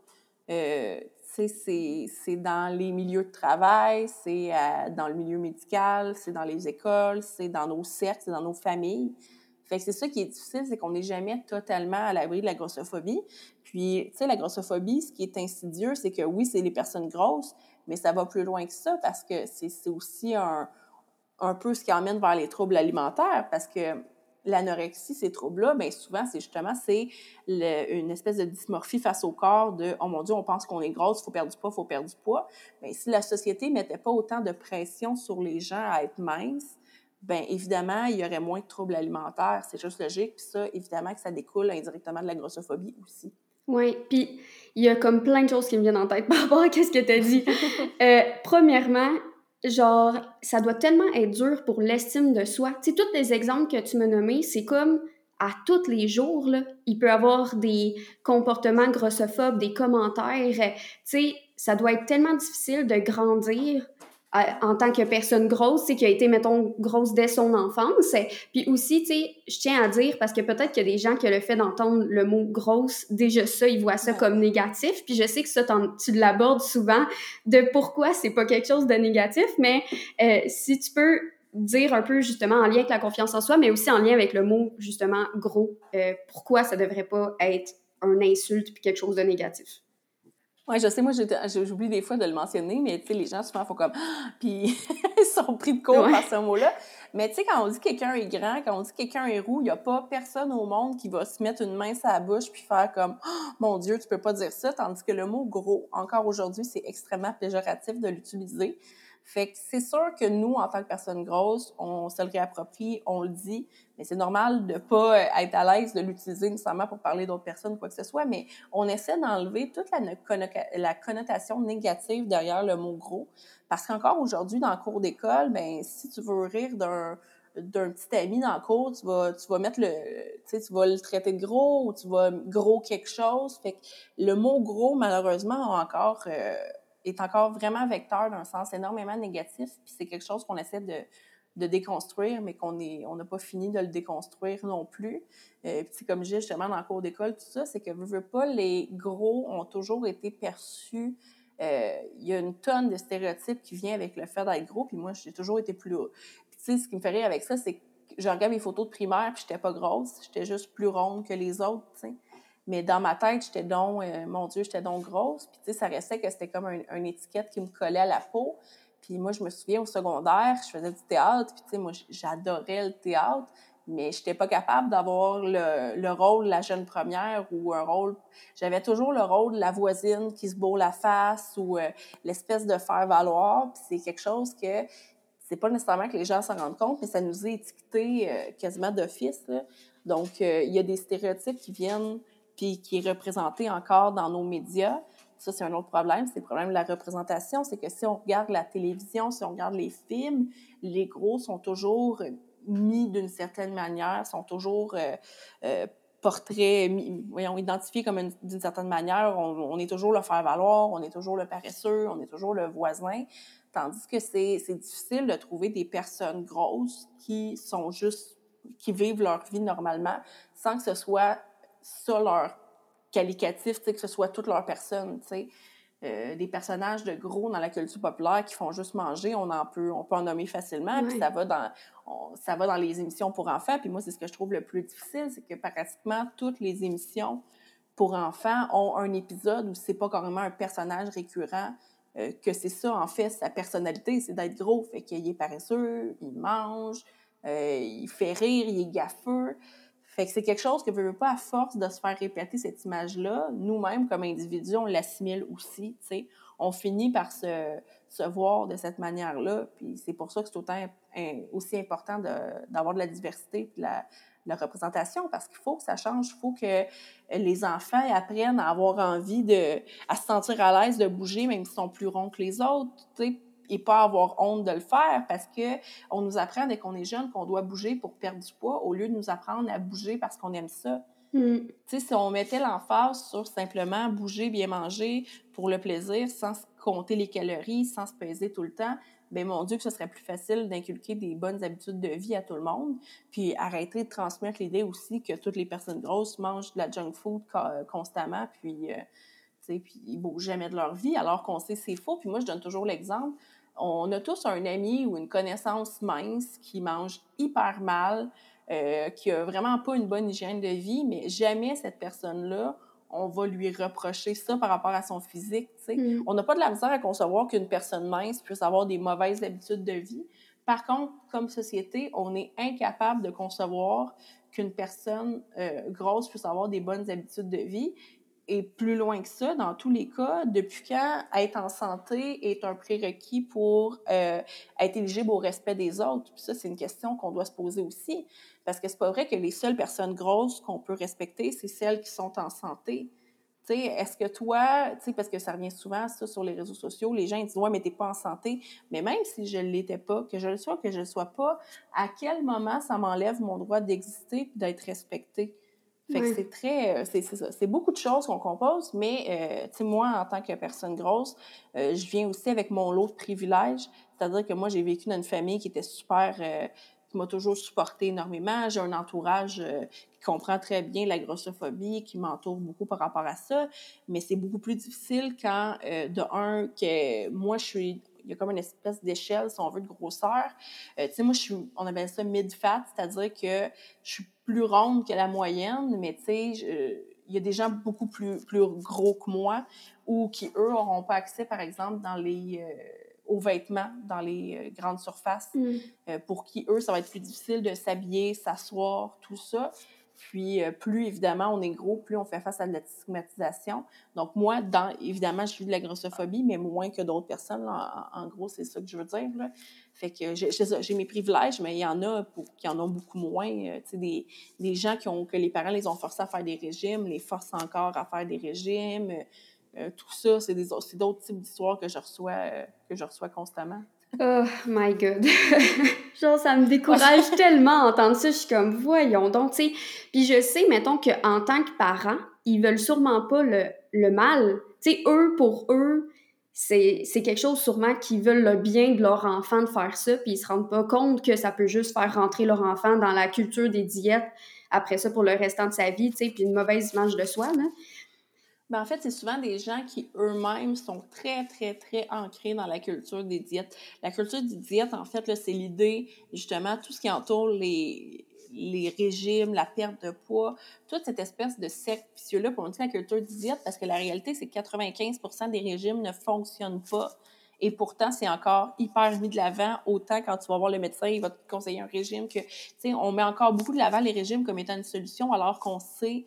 C'est dans les milieux de travail, c'est euh, dans le milieu médical, c'est dans les écoles, c'est dans nos cercles, c'est dans nos familles. Fait que c'est ça qui est difficile, c'est qu'on n'est jamais totalement à l'abri de la grossophobie. Puis, tu sais, la grossophobie, ce qui est insidieux, c'est que oui, c'est les personnes grosses, mais ça va plus loin que ça parce que c'est aussi un, un peu ce qui emmène vers les troubles alimentaires parce que l'anorexie, ces troubles-là, bien souvent, c'est justement c'est une espèce de dysmorphie face au corps de « Oh mon Dieu, on pense qu'on est grosse, il faut perdre du poids, il faut perdre du poids. Bien, si la société ne mettait pas autant de pression sur les gens à être minces, bien évidemment, il y aurait moins de troubles alimentaires. C'est juste logique. Puis ça, évidemment que ça découle indirectement de la grossophobie aussi. Oui, puis il y a comme plein de choses qui me viennent en tête par rapport à ce que tu as dit. <laughs> euh, premièrement, genre, ça doit tellement être dur pour l'estime de soi. Tu sais, tous les exemples que tu m'as nommés, c'est comme à tous les jours, là, il peut avoir des comportements grossophobes, des commentaires. Tu sais, ça doit être tellement difficile de grandir en tant que personne grosse, c'est qui a été, mettons, grosse dès son enfance. Puis aussi, tu sais, je tiens à dire, parce que peut-être qu'il y a des gens qui le fait d'entendre le mot grosse, déjà ça, ils voient ça comme négatif. Puis je sais que ça, tu l'abordes souvent, de pourquoi c'est pas quelque chose de négatif, mais euh, si tu peux dire un peu justement en lien avec la confiance en soi, mais aussi en lien avec le mot justement gros, euh, pourquoi ça devrait pas être un insulte puis quelque chose de négatif. Oui, je sais, moi, j'oublie des fois de le mentionner, mais tu sais, les gens souvent font comme <laughs> puis <laughs> ils sont pris de court par ce mot-là. Mais tu sais, quand on dit quelqu'un est grand, quand on dit quelqu'un est roux, il n'y a pas personne au monde qui va se mettre une main sur la bouche puis faire comme mon Dieu, tu peux pas dire ça. Tandis que le mot gros, encore aujourd'hui, c'est extrêmement péjoratif de l'utiliser. Fait que c'est sûr que nous, en tant que personne grosse, on se le réapproprie, on le dit, mais c'est normal de pas euh, être à l'aise de l'utiliser nécessairement pour parler d'autres personnes quoi que ce soit, mais on essaie d'enlever toute la, connotation négative derrière le mot gros. Parce qu'encore aujourd'hui, dans le cours d'école, ben si tu veux rire d'un d'un petit ami dans le cours, tu vas, tu vas mettre le, tu sais, tu vas le traiter de gros ou tu vas gros quelque chose. Fait que le mot gros, malheureusement, encore, euh, est encore vraiment vecteur d'un sens énormément négatif. Puis c'est quelque chose qu'on essaie de, de déconstruire, mais qu'on est, on n'a pas fini de le déconstruire non plus. Euh, puis comme je dis justement dans le cours d'école, tout ça, c'est que veux, veux pas, les gros ont toujours été perçus. Euh, il y a une tonne de stéréotypes qui vient avec le fait d'être gros, puis moi, j'ai toujours été plus haut. Puis tu sais, ce qui me fait rire avec ça, c'est que je regarde mes photos de primaire, puis j'étais pas grosse, j'étais juste plus ronde que les autres. Mais dans ma tête, j'étais donc, euh, mon Dieu, j'étais donc grosse. Puis, tu sais, ça restait que c'était comme un, une étiquette qui me collait à la peau. Puis moi, je me souviens au secondaire, je faisais du théâtre. Puis, tu sais, moi, j'adorais le théâtre. Mais je n'étais pas capable d'avoir le, le, rôle de la jeune première ou un rôle. J'avais toujours le rôle de la voisine qui se bourre la face ou euh, l'espèce de faire valoir. Puis c'est quelque chose que c'est pas nécessairement que les gens s'en rendent compte, mais ça nous est étiqueté euh, quasiment d'office. Donc, il y a des stéréotypes qui viennent puis qui est représenté encore dans nos médias. Ça, c'est un autre problème, c'est le problème de la représentation. C'est que si on regarde la télévision, si on regarde les films, les gros sont toujours mis d'une certaine manière, sont toujours euh, euh, portraits, voyons, identifiés comme d'une certaine manière. On, on, est toujours le faire-valoir, on est toujours le paresseux, on est toujours le voisin. Tandis que c'est difficile de trouver des personnes grosses qui sont juste, qui vivent leur vie normalement sans que ce soit ça leur qualificatif, que ce soit toute leur personne, euh, des personnages de gros dans la culture populaire qui font juste manger, on en peut, on peut en nommer facilement, puis ça va dans ça va dans les émissions pour enfants. Puis moi, c'est ce que je trouve le plus difficile, c'est que pratiquement toutes les émissions pour enfants ont un épisode où c'est pas carrément un personnage récurrent, euh, que c'est ça, en fait, sa personnalité, c'est d'être gros. Fait qu'il est paresseux, il mange, euh, il fait rire, il est gaffeux. Fait que c'est quelque chose que, veut pas, à force de se faire répéter cette image-là, nous-mêmes, comme individus, on l'assimile aussi, tu sais. On finit par se, se voir de cette manière-là, puis c'est pour ça que c'est autant aussi important d'avoir de, la diversité et de la, la représentation, parce qu'il faut que ça change, il faut que les enfants apprennent à avoir envie de, à se sentir à l'aise de bouger, même s'ils sont plus ronds que les autres, tu sais, et pas avoir honte de le faire parce que on nous apprend dès qu'on est jeune qu'on doit bouger pour perdre du poids au lieu de nous apprendre à bouger parce qu'on aime ça. Mm. Tu sais, si on mettait l'emphase sur simplement bouger, bien manger pour le plaisir, sans compter les calories, sans se peser tout le temps, ben mon Dieu que ce serait plus facile d'inculquer des bonnes habitudes de vie à tout le monde, puis arrêter de transmettre l'idée aussi que toutes les personnes grosses mangent de la junk food constamment, puis, euh, tu sais, puis ils bougent jamais de leur vie, alors qu'on sait c'est faux. Puis moi, je donne toujours l'exemple on a tous un ami ou une connaissance mince qui mange hyper mal, euh, qui a vraiment pas une bonne hygiène de vie, mais jamais cette personne-là, on va lui reprocher ça par rapport à son physique. Mm. On n'a pas de la misère à concevoir qu'une personne mince puisse avoir des mauvaises habitudes de vie. Par contre, comme société, on est incapable de concevoir qu'une personne euh, grosse puisse avoir des bonnes habitudes de vie. Et plus loin que ça, dans tous les cas, depuis quand être en santé est un prérequis pour euh, être éligible au respect des autres? Puis ça, c'est une question qu'on doit se poser aussi. Parce que c'est pas vrai que les seules personnes grosses qu'on peut respecter, c'est celles qui sont en santé. Est-ce que toi, parce que ça revient souvent, ça, sur les réseaux sociaux, les gens ils disent, ouais, mais t'es pas en santé. Mais même si je l'étais pas, que je le sois, que je le sois pas, à quel moment ça m'enlève mon droit d'exister et d'être respecté? Fait que c'est très, c'est ça. C'est beaucoup de choses qu'on compose, mais, tu sais, moi, en tant que personne grosse, je viens aussi avec mon lot de privilèges. C'est-à-dire que moi, j'ai vécu dans une famille qui était super, qui m'a toujours supporté énormément. J'ai un entourage euh, qui comprend très bien la grossophobie, qui m'entoure beaucoup par rapport à ça. Mais c'est beaucoup plus difficile quand, euh, de un, que moi, je suis y a comme une espèce d'échelle, si on veut, de grosseur. Euh, tu sais, moi, je suis, on appelle ça mid-fat, c'est-à-dire que je suis plus ronde que la moyenne, mais tu sais, il y a des gens beaucoup plus, plus gros que moi ou qui, eux, n'auront pas accès, par exemple, dans les aux vêtements dans les euh, grandes surfaces, mm. euh, pour qui, eux, ça va être plus difficile de s'habiller, s'asseoir, tout ça. Puis, euh, plus évidemment on est gros, plus on fait face à de la stigmatisation. Donc, moi, dans, évidemment, je vis de la grossophobie, mais moins que d'autres personnes. En, gros, c'est ça que je veux dire. Là. Fait que j'ai mes privilèges, mais il y en a pour, qui en ont beaucoup moins. sais, des, des gens qui ont, que les parents les ont forcés à faire des régimes, les forcent encore à faire des régimes. Euh, tout ça, c'est d'autres types d'histoires que je reçois euh, que je reçois constamment. Oh my god. <laughs> Genre, ça me décourage tellement d'entendre ça. Je suis comme, voyons donc, tu sais. Puis je sais, mettons, qu'en tant que parents, ils veulent sûrement pas le, le mal. Tu sais, eux, pour eux, c'est quelque chose sûrement qu'ils veulent le bien de leur enfant de faire ça, puis ils se rendent pas compte que ça peut juste faire rentrer leur enfant dans la culture des diètes après ça pour le restant de sa vie, tu sais, puis une mauvaise image de soi, là. Ben, en fait, c'est souvent des gens qui eux-mêmes sont très, très, très ancrés dans la culture des diètes. La culture des diètes, en fait, c'est l'idée, justement, tout ce qui entoure les, les régimes, la perte de poids, toute cette espèce de cercle vicieux-là, pour on dit la culture des diètes, parce que la réalité, c'est que 95% des régimes ne fonctionnent pas. Et pourtant, c'est encore hyper mis de l'avant, autant quand tu vas voir le médecin, il va te conseiller un régime que, tu sais, on met encore beaucoup de l'avant les régimes comme étant une solution, alors qu'on sait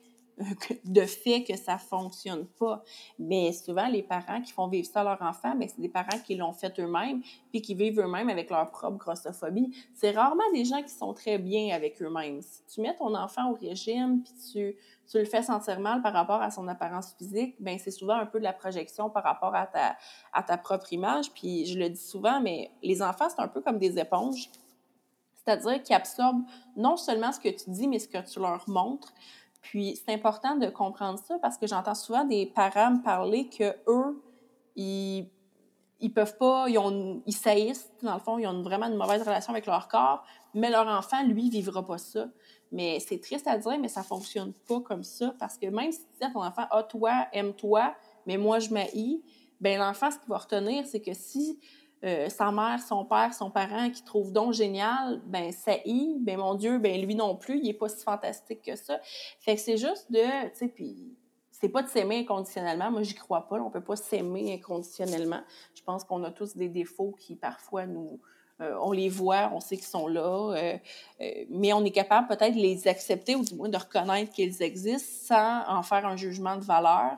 de fait que ça fonctionne pas. Mais souvent, les parents qui font vivre ça à leur enfant, mais c'est des parents qui l'ont fait eux-mêmes, puis qui vivent eux-mêmes avec leur propre grossophobie. C'est rarement des gens qui sont très bien avec eux-mêmes. Si tu mets ton enfant au régime, puis tu, tu le fais sentir mal par rapport à son apparence physique, ben c'est souvent un peu de la projection par rapport à ta, à ta propre image. Puis je le dis souvent, mais les enfants, c'est un peu comme des éponges. C'est-à-dire qu'ils absorbent non seulement ce que tu dis, mais ce que tu leur montres. Puis c'est important de comprendre ça parce que j'entends souvent des parents me parler que eux, ils, ils peuvent pas, ils, ont, ils saillissent, dans le fond, ils ont vraiment une mauvaise relation avec leur corps, mais leur enfant, lui, vivra pas ça. Mais c'est triste à dire, mais ça fonctionne pas comme ça parce que même si tu dis à ton enfant, ah, toi, aime-toi, mais moi, je m'haïs, ben l'enfant, ce qu'il va retenir, c'est que si euh, sa mère, son père, son parent qui trouve donc génial, ben ça y, ben mon Dieu, ben lui non plus, il est pas si fantastique que ça. Fait que c'est juste de, tu sais, puis c'est pas de s'aimer inconditionnellement. Moi, j'y crois pas. On peut pas s'aimer inconditionnellement. Je pense qu'on a tous des défauts qui parfois nous, euh, on les voit, on sait qu'ils sont là, euh, mais on est capable peut-être de les accepter ou du moins de reconnaître qu'ils existent sans en faire un jugement de valeur.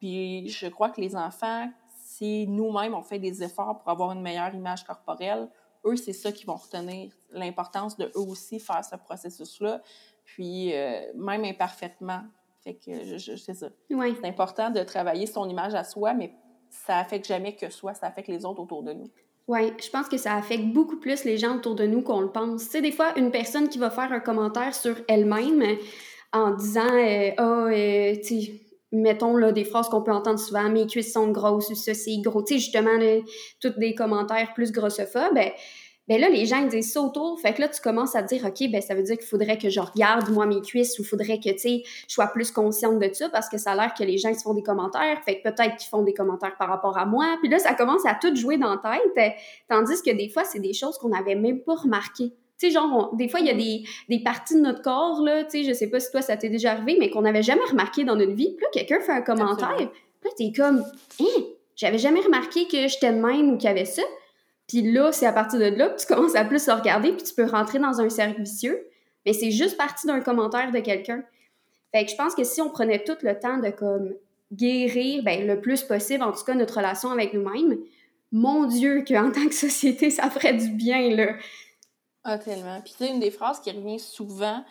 Puis je crois que les enfants si nous-mêmes, on fait des efforts pour avoir une meilleure image corporelle, eux, c'est ça qui vont retenir l'importance de eux aussi faire ce processus-là, puis euh, même imparfaitement. Fait que je, c'est ça. C'est important de travailler son image à soi, mais ça affecte jamais que soi, ça affecte les autres autour de nous. Oui, je pense que ça affecte beaucoup plus les gens autour de nous qu'on le pense. Tu sais, des fois, une personne qui va faire un commentaire sur elle-même en disant euh, oh, tu sais, mettons là, des phrases qu'on peut entendre souvent, mes cuisses sont grosses, ça c'est gros, tu sais, justement, là, tous des commentaires plus grossophobes, ben, ben là, les gens ils disent ça autour, fait que là, tu commences à dire, OK, ben ça veut dire qu'il faudrait que je regarde, moi, mes cuisses, ou faudrait que, tu sais, je sois plus consciente de ça, parce que ça a l'air que les gens ils se font des commentaires, fait que peut-être qu'ils font des commentaires par rapport à moi, puis là, ça commence à tout jouer dans la tête, tandis que des fois, c'est des choses qu'on n'avait même pas remarquées. Tu sais, genre, des fois, il y a des, des, parties de notre corps, là, tu sais, je sais pas si toi, ça t'est déjà arrivé, mais qu'on n'avait jamais remarqué dans notre vie. Puis là, quelqu'un fait un commentaire, puis là, t'es comme, hein, j'avais jamais remarqué que j'étais de même ou qu'il y avait ça. Puis là, c'est à partir de là que tu commences à plus le regarder, puis tu peux rentrer dans un cercle vicieux. Mais c'est juste parti d'un commentaire de quelqu'un. Fait que je pense que si on prenait tout le temps de, comme, guérir, ben, le plus possible, en tout cas, notre relation avec nous-mêmes, mon Dieu, qu'en tant que société, ça ferait du bien, là. Ah, tellement. Puis, tu sais, une des phrases qui revient souvent,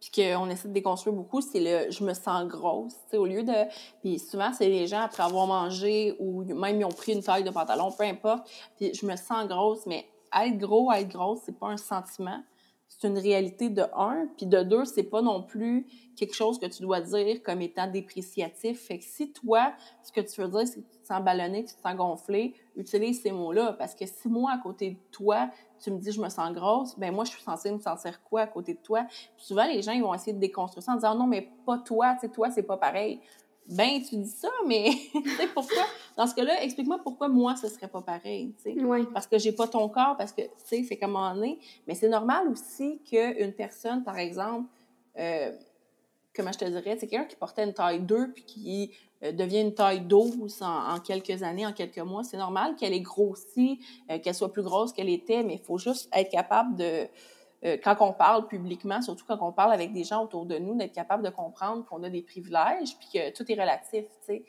puis qu'on essaie de déconstruire beaucoup, c'est le je me sens grosse. Tu sais, au lieu de. Puis souvent, c'est les gens après avoir mangé ou même ils ont pris une taille de pantalon, peu importe. Puis je me sens grosse, mais être gros, être grosse, c'est pas un sentiment. c'est une réalité de un, puis de deux, c'est pas non plus quelque chose que tu dois dire comme étant dépréciatif. Fait que si toi, ce que tu veux dire, c'est que te sens ballonné, tu te sens gonflé, utilise ces mots-là. Parce que si moi, à côté de toi, tu me dis je me sens grosse, ben moi, je suis censée me sentir quoi à côté de toi? Puis souvent, les gens, ils vont essayer de déconstruire ça en disant non, mais pas toi, tu sais, toi, c'est pas pareil. Ben, tu dis ça, mais <laughs> tu sais, pourquoi? Dans ce cas-là, explique-moi pourquoi moi, ce serait pas pareil, tu sais. Oui. Parce que j'ai pas ton corps, parce que, tu sais, c'est comme on est. Mais c'est normal aussi qu'une personne, par exemple, euh, comment je te dirais, c'est quelqu'un qui portait une taille 2 puis qui devient une taille 12 en, en, quelques années, en quelques mois. C'est normal qu'elle ait grossi, euh, qu'elle soit plus grosse qu'elle était, mais il faut juste être capable de, euh, quand on parle publiquement, surtout quand on parle avec des gens autour de nous, d'être capable de comprendre qu'on a des privilèges puis que tout est relatif, tu sais.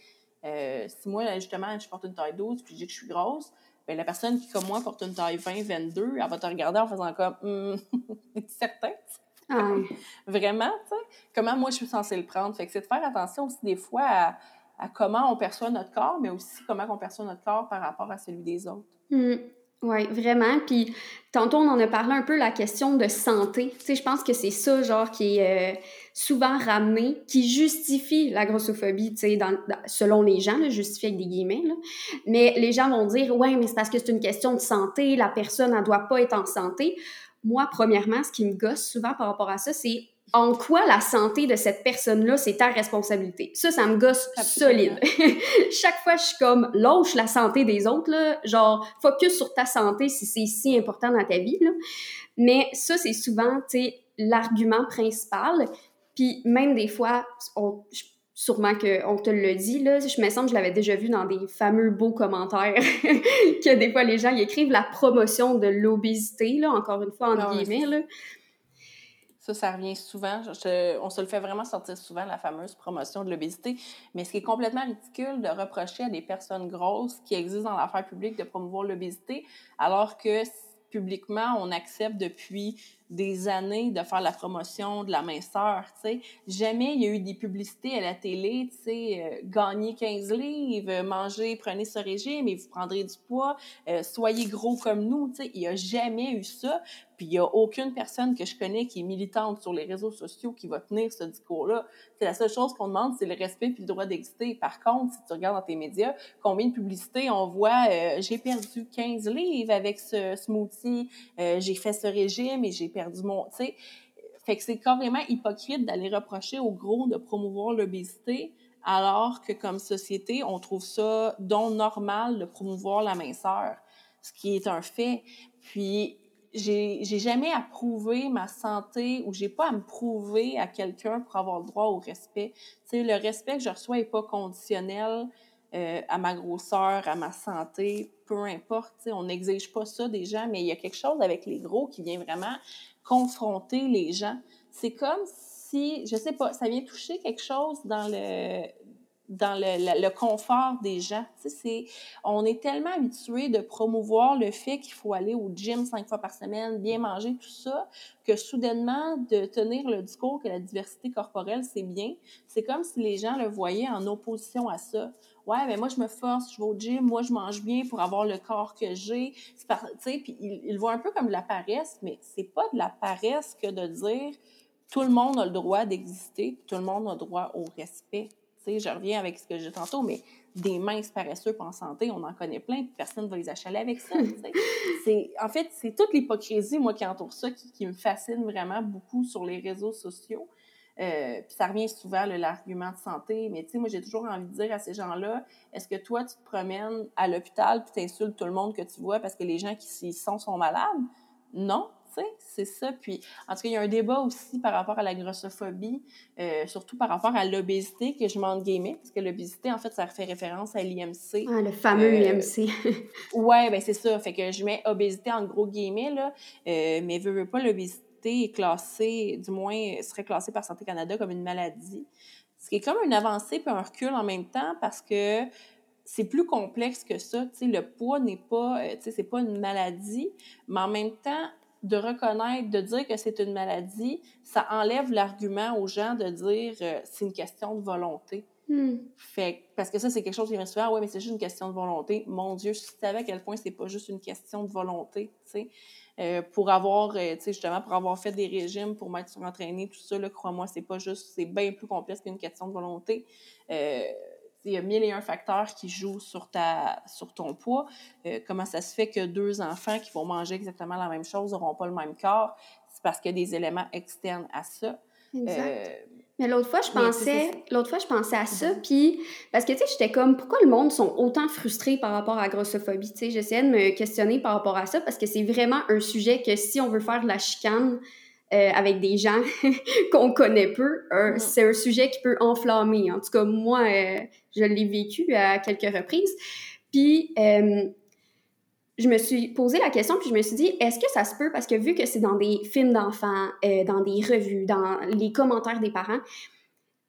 Euh, si moi, justement, je porte une taille 12 puis je dis que je suis grosse, ben, la personne qui, comme moi, porte une taille 20, 22, elle va te regarder en faisant comme hum, <laughs> es certain? Ah. <laughs> Vraiment, tu sais? Comment moi je suis censée le prendre? Fait que c'est de faire attention aussi des fois à, à, comment on perçoit notre corps, mais aussi comment on perçoit notre corps par rapport à celui des autres. Mmh. Oui, vraiment. Puis tantôt, on en a parlé un peu, la question de santé. Tu sais, je pense que c'est ça, genre, qui est euh, souvent ramené, qui justifie la grossophobie, tu sais, selon les gens, là, justifie avec des guillemets. Mais les gens vont dire, ouais, mais c'est parce que c'est une question de santé, la personne, elle doit pas être en santé. Moi, premièrement, ce qui me gosse souvent par rapport à ça, c'est en quoi la santé de cette personne-là, c'est ta responsabilité? Ça, ça me gosse Absolument. solide. <laughs> Chaque fois, je suis comme, lâche la santé des autres, là. Genre, focus sur ta santé si c'est si important dans ta vie, là. Mais ça, c'est souvent, tu sais, l'argument principal. Puis même des fois, on, sûrement qu'on te le dit, là, je me semble que je l'avais déjà vu dans des fameux beaux commentaires <laughs> que des fois les gens y écrivent la promotion de l'obésité, là, encore une fois, en non, guillemets, là. Ça, ça revient souvent. On se le fait vraiment sortir souvent, la fameuse promotion de l'obésité. Mais ce qui est complètement ridicule de reprocher à des personnes grosses qui existent dans l'affaire publique de promouvoir l'obésité, alors que publiquement, on accepte depuis des années de faire la promotion de la minceur, tu sais. Jamais il y a eu des publicités à la télé, tu sais, euh, gagner 15 livres, manger, prenez ce régime et vous prendrez du poids, euh, soyez gros comme nous, tu sais. Il n'y a jamais eu ça. Puis il n'y a aucune personne que je connais qui est militante sur les réseaux sociaux qui va tenir ce discours-là. C'est la seule chose qu'on demande, c'est le respect puis le droit d'exister. Par contre, si tu regardes dans tes médias, combien de publicités on voit euh, j'ai perdu 15 livres avec ce smoothie, euh, j'ai fait ce régime et j'ai perdu mon... C'est carrément hypocrite d'aller reprocher aux gros de promouvoir l'obésité alors que comme société, on trouve ça donc normal de promouvoir la minceur, ce qui est un fait. Puis j'ai jamais à prouver ma santé ou j'ai pas à me prouver à quelqu'un pour avoir le droit au respect. Tu le respect que je reçois est pas conditionnel euh, à ma grosseur, à ma santé, peu importe. On n'exige pas ça des gens, mais il y a quelque chose avec les gros qui vient vraiment confronter les gens. C'est comme si, je sais pas, ça vient toucher quelque chose dans le dans le, le, confort des gens. Sais, on est tellement habitué de promouvoir le fait qu'il faut aller au gym cinq fois par semaine, bien manger, tout ça, que soudainement, de tenir le discours que la diversité corporelle, c'est bien, c'est comme si les gens le voyaient en opposition à ça. Ouais, mais moi, je me force, je vais au gym, moi, je mange bien pour avoir le corps que j'ai. Tu sais, puis ils, ils voient un peu comme de la paresse, mais c'est pas de la paresse que de dire tout le monde a le droit d'exister, tout le monde a le droit au respect je reviens avec ce que j'ai tantôt, mais des minces paresseux en santé, on en connaît plein, personne ne va les achaler avec ça. <laughs> c'est, en fait, c'est toute l'hypocrisie, moi, qui entoure ça, qui, qui, me fascine vraiment beaucoup sur les réseaux sociaux. Euh, puis ça revient souvent, l'argument de santé. Mais tu sais, moi, j'ai toujours envie de dire à ces gens-là, est-ce que toi, tu te promènes à l'hôpital puis insultes tout le monde que tu vois parce que les gens qui y sont sont malades? Non, c'est ça. Puis, en tout cas, il y a un débat aussi par rapport à la grossophobie, euh, surtout par rapport à l'obésité, que je m'en gamais, parce que l'obésité, en fait, ça fait référence à l'IMC. Ah, le fameux euh, IMC. ouais, ben c'est ça. Fait que je mets obésité en gros guillemets, là, euh, mais veux, veux pas, l'obésité est classée, du moins, serait classée par Santé Canada comme une maladie. Ce qui est comme une avancée puis un recul en même temps, parce que c'est plus complexe que ça. Tu sais, le poids n'est pas, sais, c'est pas une maladie, mais en même temps, de reconnaître, de dire que c'est une maladie, ça enlève l'argument aux gens de dire euh, c'est une question de volonté. Hmm. Fait parce que ça, c'est quelque chose qui me souvent, ah ouais, mais c'est juste une question de volonté. Mon Dieu, je savais à quel point c'est pas juste une question de volonté, tu sais. Euh, pour avoir, euh, tu sais, justement, pour avoir fait des régimes, pour m'être surentraîné, tout ça, crois-moi, c'est pas juste, c'est bien plus complexe qu'une question de volonté. Euh, il y a mille et un facteurs qui jouent sur, ta, sur ton poids. comment ça se fait que deux enfants qui vont manger exactement la même chose n'auront pas le même corps? C'est parce qu'il y a des éléments externes à ça. Exact. Mais l'autre fois, je pensais, l'autre fois, je pensais à ça, puis parce que tu sais, j'étais comme, pourquoi le monde sont autant frustrés par rapport à la grossophobie, tu sais, j'essayais de me questionner par rapport à ça parce que c'est vraiment un sujet que si on veut faire de la chicane euh, avec des gens <laughs> qu'on connaît peu, mm. c'est un sujet qui peut enflammer. En tout cas, moi, euh, je l'ai vécu à quelques reprises. Puis euh, je me suis posé la question, puis je me suis dit, est-ce que ça se peut, parce que vu que c'est dans des films d'enfants, euh, dans des revues, dans les commentaires des parents,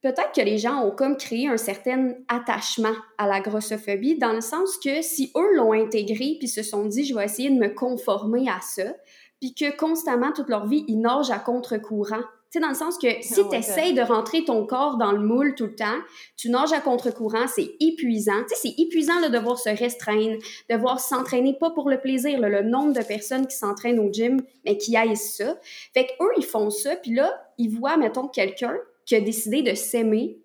peut-être que les gens ont comme créé un certain attachement à la grossophobie, dans le sens que si eux l'ont intégré, puis se sont dit, je vais essayer de me conformer à ça, puis que constamment, toute leur vie, ils nagent à contre-courant sais, dans le sens que <laughs> si tu essayes de rentrer ton corps dans le moule tout le temps, tu nages à contre-courant, c'est épuisant. Tu sais, c'est épuisant de devoir se restreindre, de devoir s'entraîner, pas pour le plaisir, le nombre de personnes qui s'entraînent au gym, mais qui haïssent ça. Fait qu'eux, ils font ça, puis là, ils voient, mettons, quelqu'un qui a décidé de s'aimer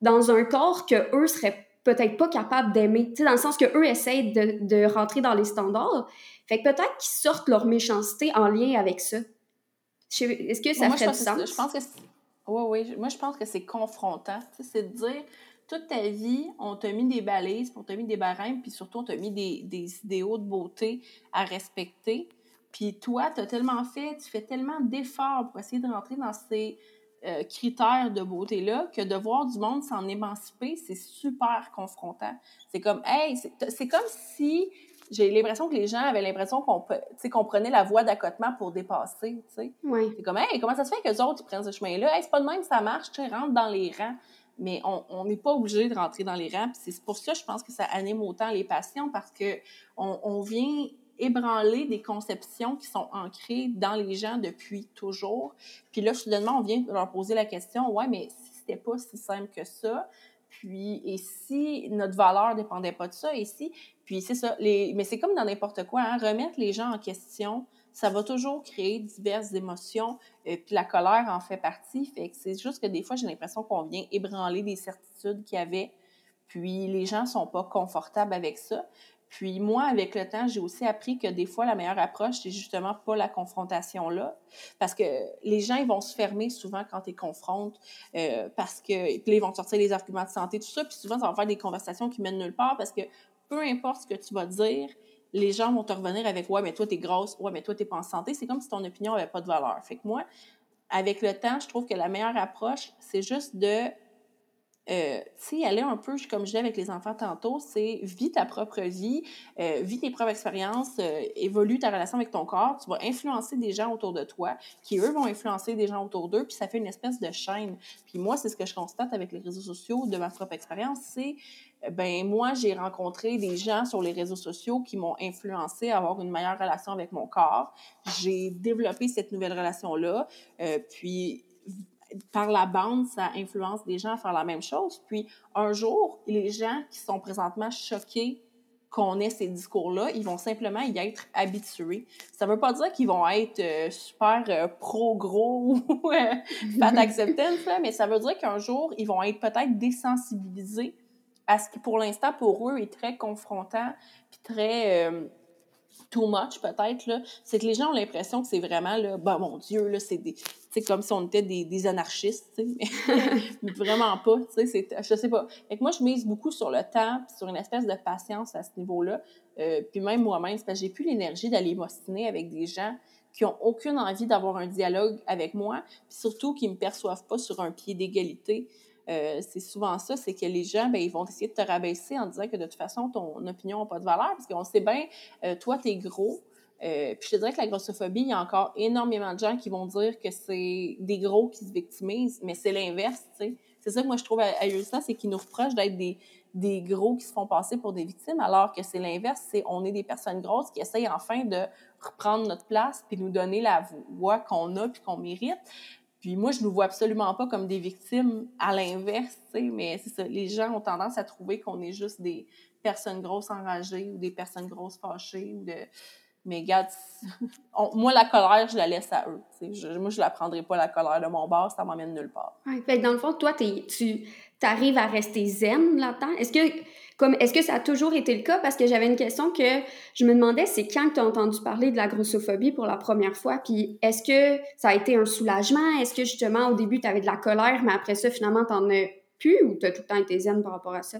dans un corps que eux seraient peut-être pas capables d'aimer. Tu sais, dans le sens que eux essayent de, de rentrer dans les standards. Fait que peut-être qu'ils sortent leur méchanceté en lien avec ça. Est-ce que ça moi, fait du sens? Je pense que oui, oui. Moi, je pense que c'est confrontant. C'est de dire, toute ta vie, on t'a mis des balises, on t'a mis des barèmes, puis surtout, on t'a mis des, des, idéaux de beauté à respecter. Puis toi, tu as tellement fait, tu fais tellement d'efforts pour essayer de rentrer dans ces euh, critères de beauté-là que de voir du monde s'en émanciper, c'est super confrontant. C'est comme, hey, c'est comme si j'ai l'impression que les gens avaient l'impression qu'on qu'on prenait la voie d'accotement pour dépasser. Oui. C'est comme, hey, comment ça se fait que les autres ils prennent ce chemin-là? Hey, c'est pas de même, ça marche, tu rentre dans les rangs. Mais on n'est pas obligé de rentrer dans les rangs. C'est pour ça, je pense que ça anime autant les patients parce que on, on vient ébranler des conceptions qui sont ancrées dans les gens depuis toujours. Puis là, soudainement, on vient leur poser la question, ouais, mais si c'était pas si simple que ça, puis, et si notre valeur dépendait pas de ça, et si, puis c'est ça, mais c'est comme dans n'importe quoi, hein, remettre les gens en question, ça va toujours créer diverses émotions, euh, puis la colère en fait partie, fait que c'est juste que des fois, j'ai l'impression qu'on vient ébranler des certitudes qu'il y avait, puis les gens sont pas confortables avec ça. Puis moi, avec le temps, j'ai aussi appris que des fois, la meilleure approche, c'est justement pas la confrontation là. Parce que les gens, ils vont se fermer souvent quand ils confrontent, euh, parce que, ils vont sortir les arguments de santé, tout ça. Puis souvent, ça va faire des conversations qui mènent nulle part parce que peu importe ce que tu vas dire, les gens vont te revenir avec Ouais, mais toi, t'es grosse, ouais, mais toi, t'es pas en santé. C'est comme si ton opinion avait pas de valeur. Fait que moi, avec le temps, je trouve que la meilleure approche, c'est juste de euh, tu sais, aller un peu, comme je disais avec les enfants tantôt, c'est vis ta propre vie, euh, vis tes propres expériences, euh, évolue ta relation avec ton corps, tu vas influencer des gens autour de toi, qui eux vont influencer des gens autour d'eux, puis ça fait une espèce de chaîne. Puis moi, c'est ce que je constate avec les réseaux sociaux de ma propre expérience, c'est ben moi, j'ai rencontré des gens sur les réseaux sociaux qui m'ont influencé à avoir une meilleure relation avec mon corps. J'ai développé cette nouvelle relation-là. puis par la bande, ça influence des gens à faire la même chose. Puis un jour, les gens qui sont présentement choqués qu'on ait ces discours-là, ils vont simplement y être habitués. Ça veut pas dire qu'ils vont être euh, super euh, pro-gros <laughs> ou euh, pas <laughs> d'acceptance, mais ça veut dire qu'un jour, ils vont être peut-être désensibilisés à ce qui, pour l'instant, pour eux, est très confrontant puis très too much peut-être c'est que les gens ont l'impression que c'est vraiment là, bah mon Dieu là, c'est des, c'est comme si on était des, des anarchistes, tu sais, mais, <laughs> <laughs> vraiment pas, tu sais, je sais pas. Fait que moi je mise beaucoup sur le temps, sur une espèce de patience à ce niveau-là, euh, puis même moi-même, c'est parce que j'ai plus l'énergie d'aller m'ostiner avec des gens qui ont aucune envie d'avoir un dialogue avec moi, puis surtout qui me perçoivent pas sur un pied d'égalité. Euh, c'est souvent ça, c'est que les gens, ben, ils vont essayer de te rabaisser en disant que de toute façon, ton opinion n'a pas de valeur, parce qu'on sait bien, euh, toi, tu es gros. Euh, puis je te dirais que la grossophobie, il y a encore énormément de gens qui vont dire que c'est des gros qui se victimisent, mais c'est l'inverse, tu sais. C'est ça que moi, je trouve ahurissant, c'est qu'ils nous reprochent d'être des, des gros qui se font passer pour des victimes, alors que c'est l'inverse, c'est on est des personnes grosses qui essayent enfin de reprendre notre place puis nous donner la voix qu'on a puis qu'on mérite. Puis moi, je ne nous vois absolument pas comme des victimes, à l'inverse, tu sais, mais c'est ça, les gens ont tendance à trouver qu'on est juste des personnes grosses enragées ou des personnes grosses fâchées ou de... Mais regarde, <laughs> moi, la colère, je la laisse à eux. Moi, je la prendrai pas, la colère de mon bar, ça m'emmène nulle part. Ouais, dans le fond, toi, tu arrives à rester zen là-dedans? Est-ce que est-ce que ça a toujours été le cas? Parce que j'avais une question que je me demandais, c'est quand tu as entendu parler de la grossophobie pour la première fois? Puis est-ce que ça a été un soulagement? Est-ce que justement, au début, tu avais de la colère, mais après ça, finalement, tu n'en as plus ou tu as tout le temps été zen par rapport à ça?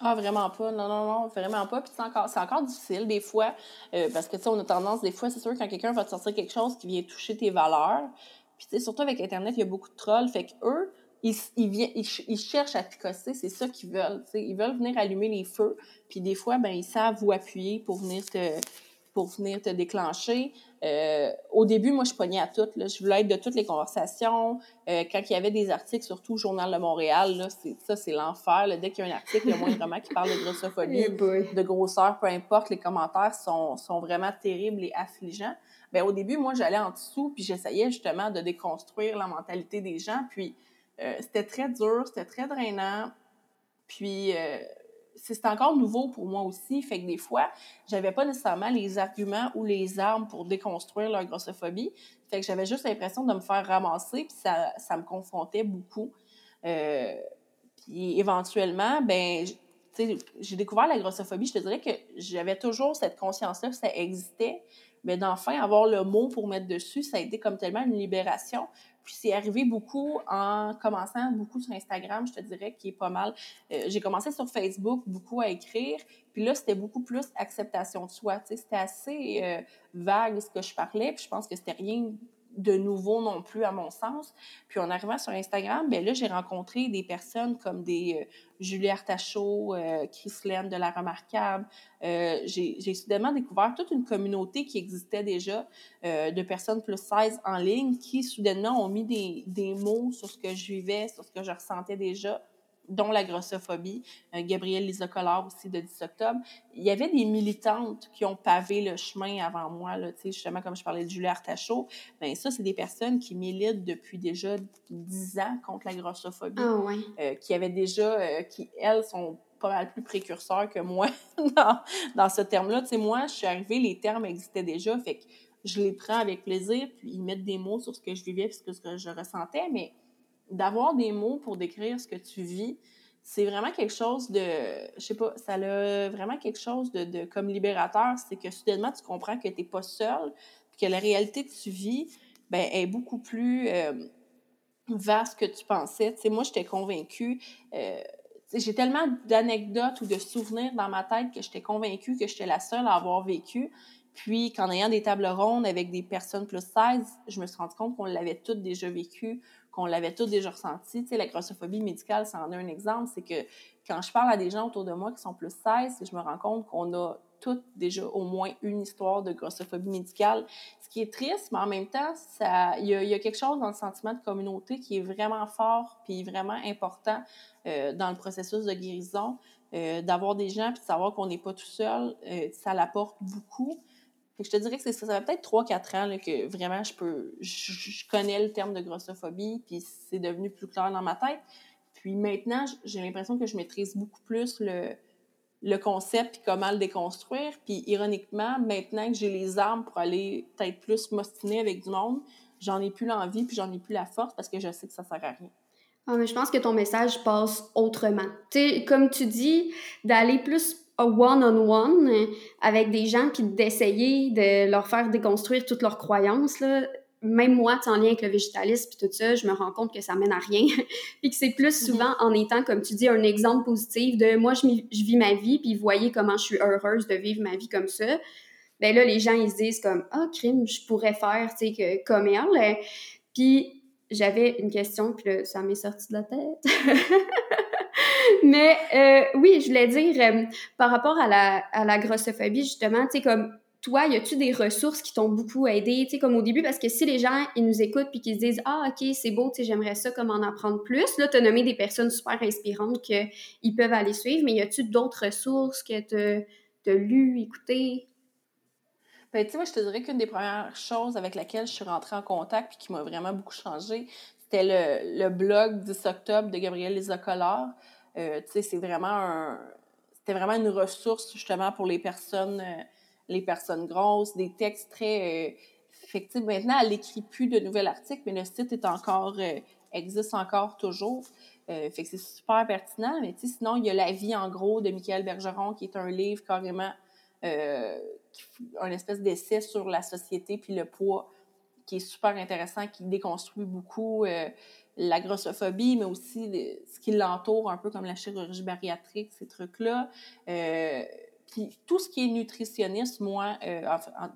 Ah, vraiment pas. Non, non, non, vraiment pas. Puis c'est encore, c'est encore difficile des fois, euh, parce que, tu sais, on a tendance, des fois, c'est sûr, quand quelqu'un va te sortir quelque chose qui vient toucher tes valeurs, puis, tu sais, surtout avec Internet, il y a beaucoup de trolls, fait que eux, ils, ils, ils, cherchent à picosser, c'est ça qu'ils veulent. Ils veulent venir allumer les feux, puis des fois, ben, ils savent vous appuyer pour venir te, pour venir te déclencher. Euh, au début, moi, je pognais à tout. Là. Je voulais être de toutes les conversations. Euh, quand il y avait des articles, surtout au Journal de Montréal, là, ça, c'est l'enfer. Dès qu'il y a un article, il y a moindrement qui parle de grossophobie, <laughs> eh de grosseur, peu importe, les commentaires sont, sont vraiment terribles et affligeants. Ben, au début, moi, j'allais en dessous, puis j'essayais justement de déconstruire la mentalité des gens. Puis euh, c'était très dur, c'était très drainant. Puis, c'est encore nouveau pour moi aussi. Fait que des fois, j'avais pas nécessairement les arguments ou les armes pour déconstruire leur grossophobie. Fait que j'avais juste l'impression de me faire ramasser, puis ça, ça me confrontait beaucoup. Euh, puis éventuellement, ben, j'ai découvert la grossophobie. Je te dirais que j'avais toujours cette conscience-là que ça existait, mais d'enfin avoir le mot pour mettre dessus, ça a été comme tellement une libération. Puis c'est arrivé beaucoup en commençant beaucoup sur Instagram, je te dirais, qui est pas mal. Euh, j'ai commencé sur Facebook beaucoup à écrire, puis là, c'était beaucoup plus acceptation de soi. C'était assez euh, vague ce que je parlais, puis je pense que c'était rien de nouveau non plus à mon sens. Puis en arrivant sur Instagram, ben là, j'ai rencontré des personnes comme des euh, Julie Artachot, euh, Chris de La Remarquable. Euh, j'ai soudainement découvert toute une communauté qui existait déjà euh, de personnes plus 16 en ligne qui soudainement ont mis des, des mots sur ce que je vivais, sur ce que je ressentais déjà dont la grossophobie, euh, Gabrielle Lisocolard aussi de 10 octobre. Il y avait des militantes qui ont pavé le chemin avant moi, là, justement, comme je parlais de Julie Artachot. Bien, ça, c'est des personnes qui militent depuis déjà 10 ans contre la grossophobie, ah, ouais. euh, qui avaient déjà, euh, qui, elles, sont pas mal plus précurseurs que moi <laughs> dans, dans ce terme-là. Tu sais, moi, je suis arrivée, les termes existaient déjà, fait que je les prends avec plaisir, puis ils mettent des mots sur ce que je vivais, puis ce que je ressentais, mais d'avoir des mots pour décrire ce que tu vis, c'est vraiment quelque chose de, je sais pas, ça a vraiment quelque chose de, comme libérateur, c'est que soudainement tu comprends que tu n'es pas seul, que la réalité que tu vis, ben, est beaucoup plus euh, vaste que tu pensais. Tu sais, moi, j'étais convaincue, euh, j'ai tellement d'anecdotes ou de souvenirs dans ma tête que j'étais convaincue que j'étais la seule à avoir vécu. Puis qu'en ayant des tables rondes avec des personnes plus 16, je me suis rendu compte qu'on l'avait toutes déjà vécu qu'on l'avait tous déjà ressenti. Tu sais, la grossophobie médicale, ça en est un exemple. C'est que quand je parle à des gens autour de moi qui sont plus 16, je me rends compte qu'on a toutes déjà au moins une histoire de grossophobie médicale. Ce qui est triste, mais en même temps, il y, a, quelque chose dans le sentiment de communauté qui est vraiment fort puis vraiment important euh, dans le processus de guérison. Euh, d'avoir des gens puis de savoir qu'on n'est pas tout seul, euh, ça l'apporte beaucoup je te dirais que ça, fait peut-être 3-4 ans que vraiment je peux je, connais le terme de grossophobie, puis c'est devenu plus clair dans ma tête. Puis maintenant, j'ai l'impression que je maîtrise beaucoup plus le, le concept puis comment le déconstruire. Puis ironiquement, maintenant que j'ai les armes pour aller peut-être plus m'ostiner avec du monde, j'en ai plus l'envie puis j'en ai plus la force parce que je sais que ça sert à rien. Ah, mais je pense que ton message passe autrement. Comme tu dis, d'aller plus one-on-one avec des gens, puis d'essayer de leur faire déconstruire toutes leurs croyances. Là. Même moi, en lien avec le végétalisme puis tout ça, je me rends compte que ça mène à rien. <laughs> puis que c'est plus mm-hmm. souvent en étant, comme tu dis, un exemple positif de moi, je, je vis ma vie, puis voyez comment je suis heureuse de vivre ma vie comme ça. Ben là, les gens, ils se disent comme « Ah, crime, je pourrais faire, tu sais, comme elle. » Puis j'avais une question, puis là, ça m'est sorti de la tête. <laughs> Mais euh, oui, je voulais dire, euh, par rapport à la, à la grossophobie, justement, tu sais, comme toi, y a-tu des ressources qui t'ont beaucoup aidé, tu sais, comme au début, parce que si les gens, ils nous écoutent puis qu'ils se disent « Ah, OK, c'est beau, tu sais, j'aimerais ça, comme en apprendre plus », là, t'as nommé des personnes super inspirantes qu'ils peuvent aller suivre, mais y a-tu d'autres ressources que t'as as lu, écouté? Ben, tu sais, moi, je te dirais qu'une des premières choses avec laquelle je suis rentrée en contact puis qui m'a vraiment beaucoup changé, c'était le, le, blog 10 octobre de Gabriel Lézacolard. Euh, c'est vraiment. C'était vraiment une ressource, justement, pour les personnes, euh, les personnes grosses, des textes très... Euh, effectifs. Maintenant, elle n'écrit plus de nouveaux articles, mais le site existe encore toujours. c'est super pertinent. Mais sinon, il y a La vie, en gros, de Michael Bergeron, qui est un livre carrément... un espèce d'essai sur la société puis le poids qui est super intéressant, qui déconstruit beaucoup la grossophobie, mais aussi ce qui l'entoure, un peu comme la chirurgie bariatrique, ces trucs-là. Euh, puis tout ce qui est nutritionniste, moi, euh,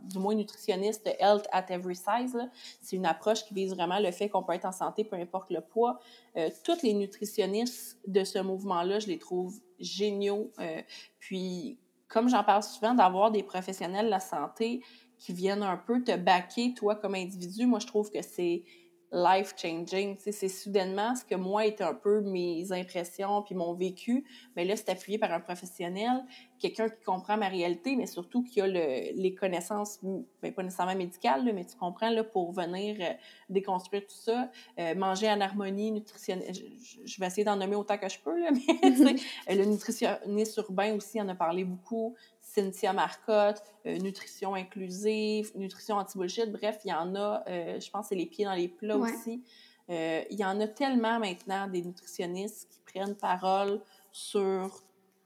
du moins nutritionniste, health at every size, c'est une approche qui vise vraiment le fait qu'on peut être en santé, peu importe le poids. toutes les nutritionnistes de ce mouvement-là, je les trouve géniaux. puis, comme j'en parle souvent, d'avoir des professionnels de la santé qui viennent un peu te baquer, toi, comme individu, moi, je trouve que c'est life-changing. C'est soudainement ce que moi était un peu mes impressions puis mon vécu. Mais là, c'est appuyé par un professionnel, quelqu'un qui comprend ma réalité, mais surtout qui a le, les connaissances, ben, pas nécessairement médicales, mais tu comprends, là, pour venir euh, déconstruire tout ça. Euh, manger en harmonie, nutritionnelle. Je, vais essayer d'en nommer autant que je peux, là, <laughs> mais <laughs> le nutritionniste urbain aussi en a parlé beaucoup. Cynthia Marcotte, euh, nutrition inclusive, nutrition anti-bullshit. Bref, il y en a, euh, je pense c'est les pieds dans les plats aussi. Euh, il y en a tellement maintenant des nutritionnistes qui prennent parole sur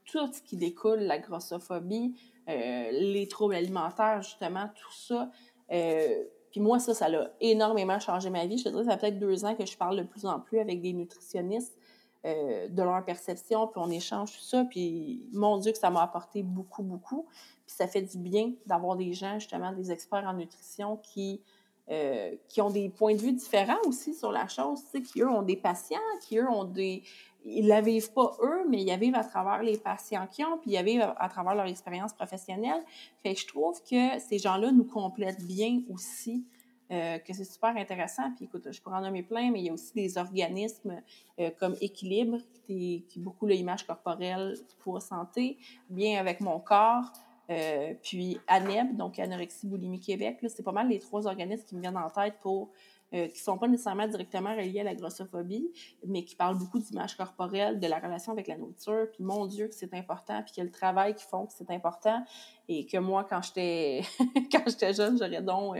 tout ce qui découle la grossophobie, les troubles alimentaires, justement, tout ça. puis moi, ça, ça a énormément changé ma vie. Je te dirais, ça fait peut-être deux ans que je parle de plus en plus avec des nutritionnistes euh, de leur perception, puis on échange tout ça. Puis mon Dieu, que ça m'a apporté beaucoup, beaucoup. Puis ça fait du bien d'avoir des gens, justement, des experts en nutrition qui, euh, qui ont des points de vue différents aussi sur la chose, tu sais, qui eux ont des patients, qui eux ont des. Ils ne la vivent pas eux, mais ils la vivent à travers les patients qui ont, puis ils la vivent à travers leur expérience professionnelle. Fait que je trouve que ces gens-là nous complètent bien aussi euh, que c'est super intéressant. Puis écoute, je pourrais en nommer plein, mais il y a aussi des organismes euh, comme Équilibre, qui, qui beaucoup l'image corporelle pour santé, bien avec mon corps. Euh, puis ANEB, donc Anorexie Boulimie Québec, c'est pas mal les trois organismes qui me viennent en tête pour qui ne sont pas nécessairement directement reliés à la grossophobie, mais qui parlent beaucoup d'image corporelle, de la relation avec la nourriture, puis mon Dieu que c'est important, puis que le travail qu'ils font que c'est important, et que moi, quand j'étais <laughs> quand j'étais jeune, j'aurais donc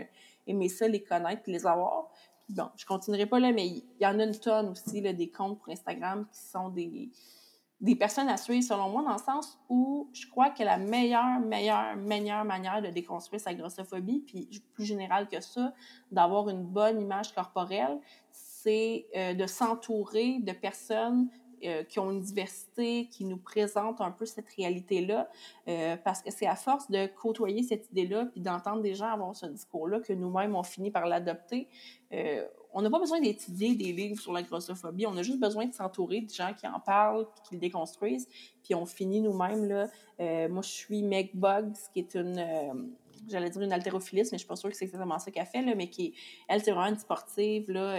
aimer ça, les connaître puis les avoir. bon, je continuerai pas là, mais il y en a une tonne aussi, là, des comptes pour Instagram qui sont des, des personnes à suivre, selon moi, dans le sens où je crois que la meilleure, meilleure, meilleure manière de déconstruire sa grossophobie, puis plus général que ça, d'avoir une bonne image corporelle, c'est euh, de s'entourer de personnes euh, qui ont une diversité, qui nous présentent un peu cette réalité-là, euh, parce que c'est à force de côtoyer cette idée-là, puis d'entendre des gens avoir ce discours-là, que nous-mêmes, on finit par l'adopter. Euh, on n'a pas besoin d'étudier des livres sur la grossophobie, on a juste besoin de s'entourer de gens qui en parlent, qui le déconstruisent, puis on finit nous-mêmes, là. moi, je suis Meg Bugs, qui est une j'allais dire une haltérophiliste, mais je suis pas sûre que c'est exactement ça qu'elle fait, là, mais qui, elle, c'est vraiment sportive, là,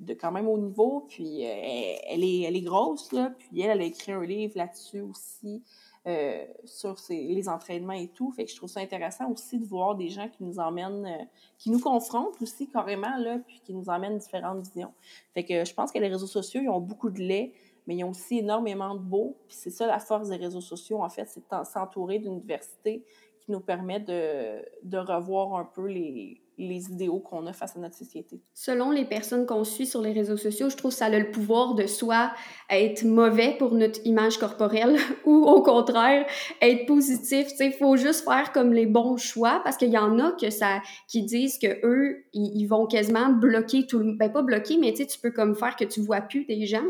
de quand même haut niveau, puis euh, elle, est, elle est grosse, là, puis elle, a écrit un livre là-dessus aussi, euh, sur les entraînements et tout. Fait que je trouve ça intéressant aussi de voir des gens qui nous emmènent, euh, qui nous confrontent aussi carrément, là, puis qui nous emmènent différentes visions. Fait que je pense que les réseaux sociaux, ils ont beaucoup de lait, mais ils ont aussi énormément de beau. Puis c'est ça la force des réseaux sociaux, en fait, c'est s'entourer d'une diversité qui nous permet de, de revoir un peu les, les idéaux qu'on a face à notre société. Selon les personnes qu'on suit sur les réseaux sociaux, je trouve que ça a le pouvoir de soit être mauvais pour notre image corporelle <laughs> ou au contraire être positif. Il faut juste faire comme les bons choix parce qu'il y en a que ça, qui disent que eux, ils, vont quasiment bloquer tout le... Ben pas bloquer, mais tu peux comme faire que tu vois plus des gens.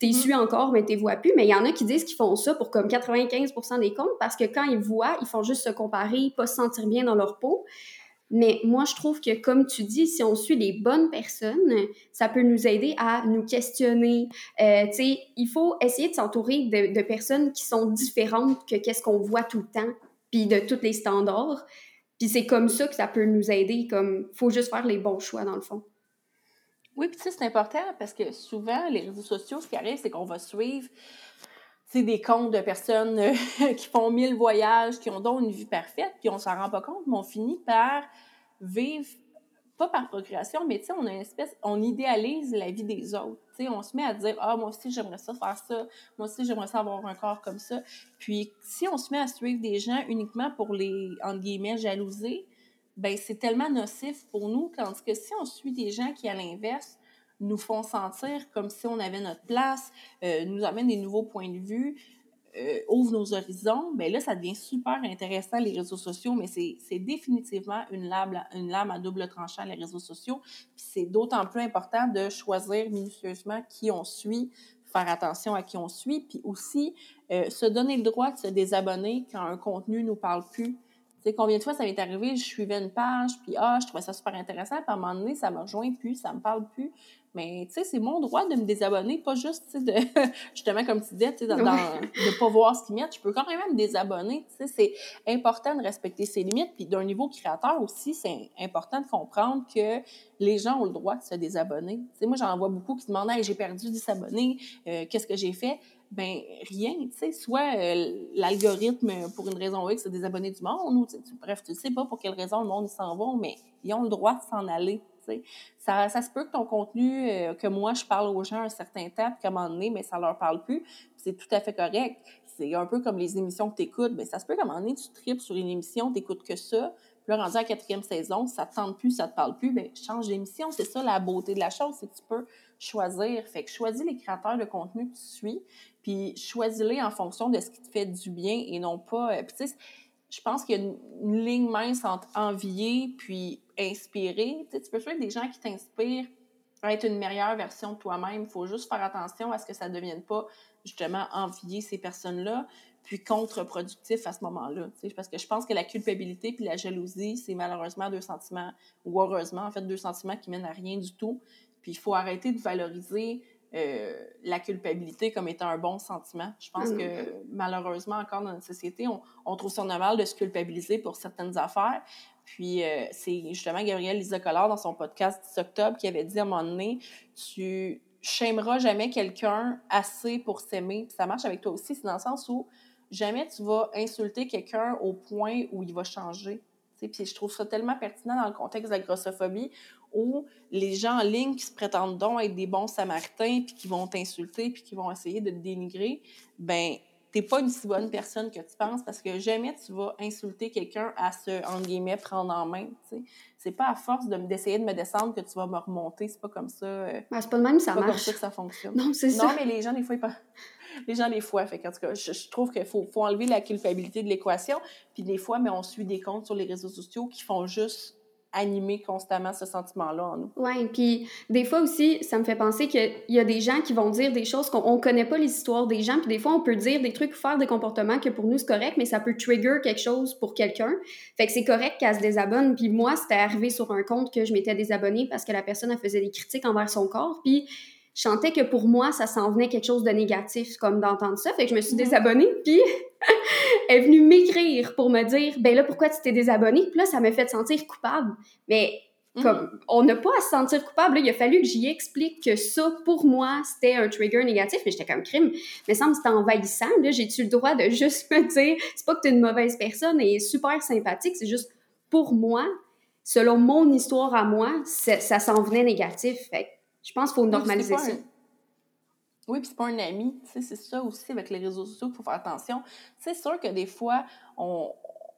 Tu mm-hmm. suis encore, mais tu vois plus. Mais il y en a qui disent qu'ils font ça pour comme 95% des comptes parce que quand ils voient, ils font juste se comparer, pas se sentir bien dans leur peau. Mais moi, je trouve que, comme tu dis, si on suit les bonnes personnes, ça peut nous aider à nous questionner. Euh, tu sais, il faut essayer de s'entourer de, personnes qui sont différentes que qu'est-ce qu'on voit tout le temps, puis de tous les standards. Puis c'est comme ça que ça peut nous aider. Comme, faut juste faire les bons choix, dans le fond. Oui, puis sais, c'est important parce que souvent, les réseaux sociaux, ce qui arrive, c'est qu'on va suivre sais, des comptes de personnes euh, <laughs> qui font mille voyages, qui ont donc une vie parfaite, puis on s'en rend pas compte, mais on finit par vivre, pas par procréation, mais on a une espèce, on idéalise la vie des autres. Tu on se met à dire, ah, moi aussi, j'aimerais ça faire ça, moi aussi, j'aimerais ça avoir un corps comme ça. Puis, si on se met à suivre des gens uniquement pour les, entre guillemets, jalouser, ben c'est tellement nocif pour nous, tandis que si on suit des gens qui, à l'inverse, nous font sentir comme si on avait notre place, euh, nous amènent des nouveaux points de vue, euh, ouvrent nos horizons, bien là, ça devient super intéressant, les réseaux sociaux, mais c'est définitivement une lame, une lame à double tranchant, les réseaux sociaux. C'est d'autant plus important de choisir minutieusement qui on suit, faire attention à qui on suit, puis aussi euh, se donner le droit de se désabonner quand un contenu nous parle plus. Tu sais, combien de fois ça m'est arrivé, je suivais une page, puis ah, je trouvais ça super intéressant, puis à un moment donné, ça me rejoint plus, ça me parle plus. Mais, tu sais, c'est mon droit de me désabonner, pas juste, tu sais, de, <laughs> justement, comme tu disais, tu sais, de ne pas voir ce qu'ils mettent. Je peux quand même me désabonner, tu sais, c'est important de respecter ses limites. Puis d'un niveau créateur aussi, c'est important de comprendre que les gens ont le droit de se désabonner. Tu sais, moi, j'en vois beaucoup qui demandent hey, j'ai perdu 10 abonnés, euh, qu'est-ce que j'ai fait? Ben rien, tu sais, soit euh, l'algorithme, pour une raison X, a désabonné du monde, ou bref, tu sais pas pour quelle raison le monde s'en va, mais ils ont le droit de s'en aller. Ça, ça se peut que ton contenu, euh, que moi, je parle aux gens un certain temps, puis qu'à un moment donné, mais ça leur parle plus. C'est tout à fait correct. C'est un peu comme les émissions que tu écoutes. Mais ça se peut qu'à un moment donné, tu tripes sur une émission, tu que ça. Puis là, rendu à la quatrième saison, ça te tente plus, ça te parle plus, bien, change d'émission. C'est ça la beauté de la chose, c'est que tu peux choisir. Fait que choisis les créateurs de contenu que tu suis, puis choisis-les en fonction de ce qui te fait du bien et non pas. Euh, puis tu sais, je pense qu'il y a une, ligne mince entre envier puis inspirer. Tu, sais, tu peux faire des gens qui t'inspirent à être une meilleure version de toi-même. Il faut juste faire attention à ce que ça ne devienne pas justement envier ces personnes-là, puis contre-productif à ce moment-là. Parce que je pense que la culpabilité puis la jalousie, c'est malheureusement deux sentiments, ou heureusement, en fait, deux sentiments qui mènent à rien du tout. Puis il faut arrêter de valoriser euh, la culpabilité comme étant un bon sentiment. Je pense mm. que malheureusement, encore dans notre société, on, trouve ça normal de se culpabiliser pour certaines affaires. Puis euh, c'est justement Gabrielle Lisa Collard dans son podcast 10 octobre qui avait dit à un moment donné, tu chaimeras jamais quelqu'un assez pour s'aimer. ça marche avec toi aussi, c'est dans le sens où jamais tu vas insulter quelqu'un au point où il va changer. Puis je trouve ça tellement pertinent dans le contexte de la grossophobie où les gens en ligne qui se prétendent donc être des bons samaritains puis qui vont t'insulter puis qui vont essayer de te dénigrer, ben t'es pas une si bonne personne que tu penses parce que jamais tu vas insulter quelqu'un à se, en guillemets, prendre en main, tu sais. C'est pas à force d'essayer de, me descendre que tu vas me remonter, c'est pas comme ça. Euh, c'est pas le même ça marche. pas comme ça que ça fonctionne. Non, c'est ça. Non, mais les gens, des fois, ils <laughs> les gens, des fois, fait en tout cas, je, trouve qu'il faut, faut, enlever la culpabilité de l'équation. Puis des fois, mais on suit des comptes sur les réseaux sociaux qui font juste animer constamment ce sentiment-là en nous. Oui, puis des fois aussi, ça me fait penser qu'il y a des gens qui vont dire des choses qu'on ne connaît pas les histoires des gens, puis des fois, on peut dire des trucs, faire des comportements que pour nous, c'est correct, mais ça peut trigger quelque chose pour quelqu'un. Fait que c'est correct qu'elle se désabonne. Puis moi, c'était arrivé sur un compte que je m'étais désabonnée parce que la personne, elle faisait des critiques envers son corps, puis je sentais que pour moi, ça s'en venait quelque chose de négatif, comme d'entendre ça. Fait que je me suis mhm. désabonnée, puis <laughs> elle est venue m'écrire pour me dire, ben là, pourquoi tu t'es désabonnée? Puis là, ça m'a fait sentir coupable. Mais mhm. comme, on n'a pas à se sentir coupable. il a fallu que j'y explique que ça, pour moi, c'était un trigger négatif. Mais j'étais comme crime. Mais ça me c'était envahissant. Là, j'ai-tu le droit de <laughs> juste me dire, c'est pas que tu es une mauvaise personne et super sympathique, c'est juste pour moi, selon mon histoire à moi, ça s'en venait négatif. Fait je pense qu'il faut normaliser ça. Oui, puis c'est pas un ami. C'est ça aussi avec les réseaux sociaux qu'il faut faire attention. C'est sûr que des fois, on,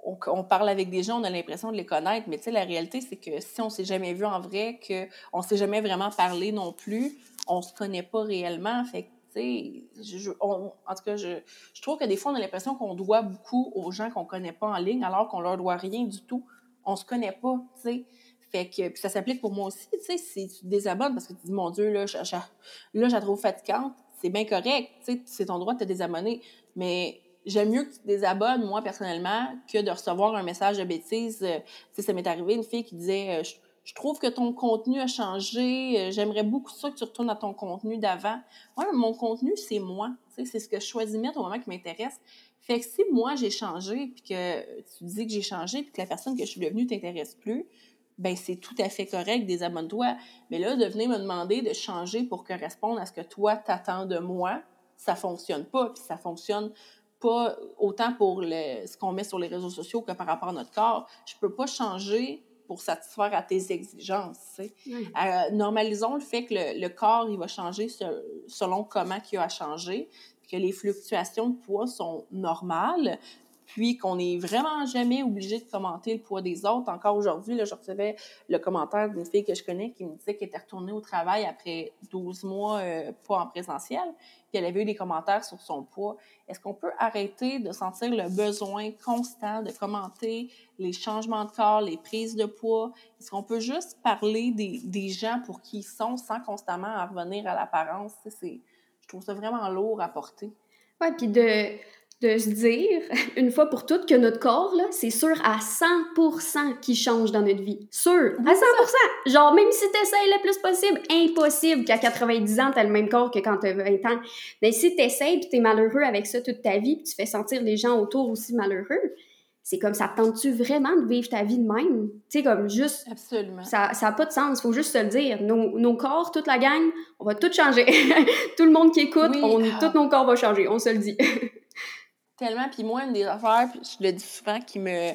on, parle avec des gens, on a l'impression de les connaître, mais la réalité, c'est que si on s'est jamais vu en vrai, qu'on ne s'est jamais vraiment parlé non plus, on se connaît pas réellement. Fait je, en tout cas, je, je, trouve que des fois, on a l'impression qu'on doit beaucoup aux gens qu'on connaît pas en ligne, alors qu'on leur doit rien du tout. On se connaît pas, tu sais. Fait puis ça s'applique pour moi aussi, tu sais, si tu te désabonnes parce que tu dis, mon Dieu, là, je, là, je la trouve fatigante, c'est bien correct, tu sais, c'est ton droit de te désabonner. Mais j'aime mieux que tu te désabonnes, moi, personnellement, que de recevoir un message de bêtise. Euh, tu sais, ça m'est arrivé, une fille qui disait, euh, je, trouve que ton contenu a changé, euh, j'aimerais beaucoup ça que tu retournes à ton contenu d'avant. Moi, mon contenu, c'est moi, tu sais, c'est ce que je choisis mettre au moment qui m'intéresse. Fait que si moi, j'ai changé, puis que tu dis que j'ai changé, puis que la personne que je suis devenue t'intéresse plus, ben c'est tout à fait correct, désabonne-toi. Mais là, de venir me demander de changer pour correspondre à ce que toi t'attends de moi, ça fonctionne pas, puis ça fonctionne pas autant pour le, ce qu'on met sur les réseaux sociaux que par rapport à notre corps. Je peux pas changer pour satisfaire à tes exigences. Euh, normalisons le fait que le, corps il va changer selon comment il a changé, que les fluctuations de poids sont normales, puis qu'on n'est vraiment jamais obligé de commenter le poids des autres. Encore aujourd'hui, je recevais le commentaire d'une fille que je connais qui me disait qu'elle était retournée au travail après 12 mois euh, pas en présentiel, puis elle avait eu des commentaires sur son poids. Est-ce qu'on peut arrêter de sentir le besoin constant de commenter les changements de corps, les prises de poids? Est-ce qu'on peut juste parler des, des, gens pour qui ils sont sans constamment revenir à l'apparence? Je trouve ça vraiment lourd à porter. Oui, puis de de se dire, <laughs> une fois pour toutes, que notre corps, là, c'est sûr à 100% qu'il change dans notre vie. Sûr, à 100%! Genre, même si t'essayes le plus possible, impossible qu'à 90 ans, t'as le même corps que quand t'as 20 ans. Mais si t'essayes pis t'es malheureux avec ça toute ta vie pis tu fais sentir les gens autour aussi malheureux, c'est comme ça tente-tu vraiment de vivre ta vie de même? Tu sais, comme juste. Absolument. Ça n'a pas de sens, il faut juste se le dire. Nos, nos, corps, toute la gang, on va tout changer. <laughs> tout le monde qui écoute, on, ah. tous nos corps vont changer, on se le dit. <laughs> Tellement. Puis moi, une des affaires, je le dis souvent, qui me,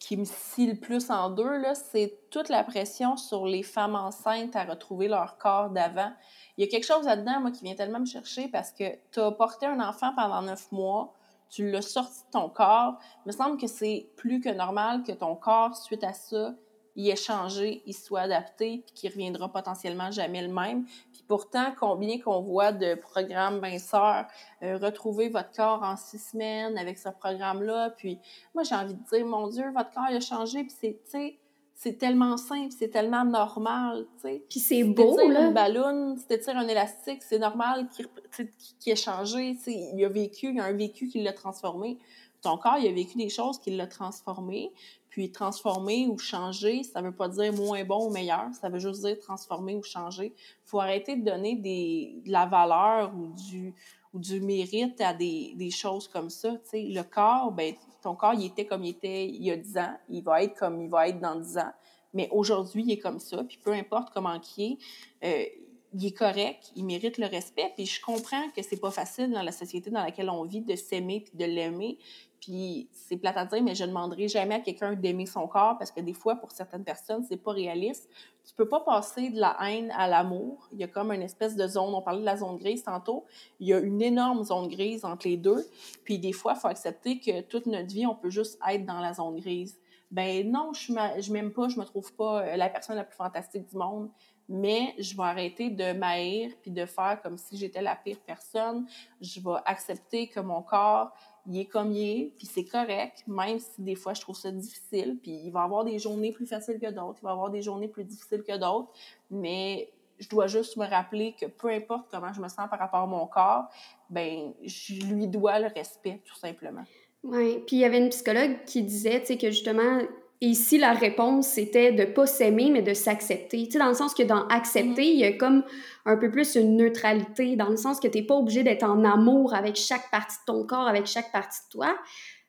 qui me scie le plus en deux, c'est toute la pression sur les femmes enceintes à retrouver leur corps d'avant. Il y a quelque chose là-dedans, moi, qui vient tellement me chercher parce que tu as porté un enfant pendant neuf mois, tu l'as sorti de ton corps. Il me semble que c'est plus que normal que ton corps, suite à ça, il ait changé, il soit adapté, puis qu'il reviendra potentiellement jamais le même. Puis pourtant, combien qu'on voit de programmes minceurs, euh, retrouver votre corps en six semaines avec ce programme-là. Puis moi, j'ai envie de dire, mon Dieu, votre corps il a changé, puis c'est, tu sais, c'est tellement simple, c'est tellement normal, tu sais. Puis c'est beau, là. une ballon, tu un élastique, c'est normal qu'il ait changé, tu sais. Il a vécu, il y a un vécu qui l'a transformé. Ton corps, il a vécu des choses qui l'ont transformé. Puis transformer ou changer, ça ne veut pas dire moins bon ou meilleur, ça veut juste dire transformer ou changer. Il faut arrêter de donner des, de la valeur ou du, ou du mérite à des, des choses comme ça. Le corps, ben, ton corps, il était comme il était il y a 10 ans, il va être comme il va être dans 10 ans. Mais aujourd'hui, il est comme ça, puis peu importe comment il est, euh, il est correct, il mérite le respect. Puis je comprends que c'est pas facile dans la société dans laquelle on vit de s'aimer puis de l'aimer. Puis c'est plate à dire, mais je ne demanderai jamais à quelqu'un d'aimer son corps parce que des fois, pour certaines personnes, c'est pas réaliste. Tu peux pas passer de la haine à l'amour. Il y a comme une espèce de zone. On parlait de la zone grise tantôt. Il y a une énorme zone grise entre les deux. Puis des fois, il faut accepter que toute notre vie, on peut juste être dans la zone grise. Ben non, je ne m'aime pas, je me trouve pas euh, la personne la plus fantastique du monde mais je vais arrêter de m'haïr puis de faire comme si j'étais la pire personne. Je vais accepter que mon corps, il est comme il est, puis c'est correct, même si des fois je trouve ça difficile, puis il va avoir des journées plus faciles que d'autres, il va avoir des journées plus difficiles que d'autres, mais je dois juste me rappeler que peu importe comment je me sens par rapport à mon corps, ben je lui dois le respect, tout simplement. Oui, puis il y avait une psychologue qui disait, tu que justement, ici, la réponse, c'était de pas s'aimer, mais de s'accepter. Tu sais, dans le sens que dans accepter, il y a comme un peu plus une neutralité, dans le sens que tu n'es pas obligé d'être en amour avec chaque partie de ton corps, avec chaque partie de toi,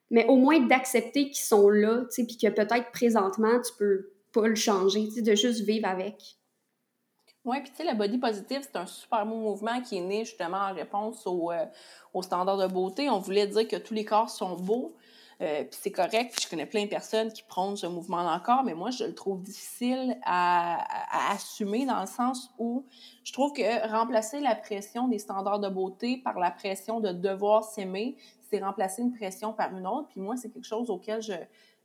mais au moins d'accepter qu'ils sont là, tu sais, puis que peut-être présentement, tu peux pas le changer, tu sais, de juste vivre avec. Oui, puis tu sais, le body positive, c'est un super beau mouvement qui est né justement en réponse au, euh, aux standards de beauté. On voulait dire que tous les corps sont beaux, euh, puis c'est correct, puis je connais plein de personnes qui prônent ce mouvement encore, mais moi, je le trouve difficile à, assumer dans le sens où je trouve que remplacer la pression des standards de beauté par la pression de devoir s'aimer, c'est remplacer une pression par une autre. Puis moi, c'est quelque chose auquel je,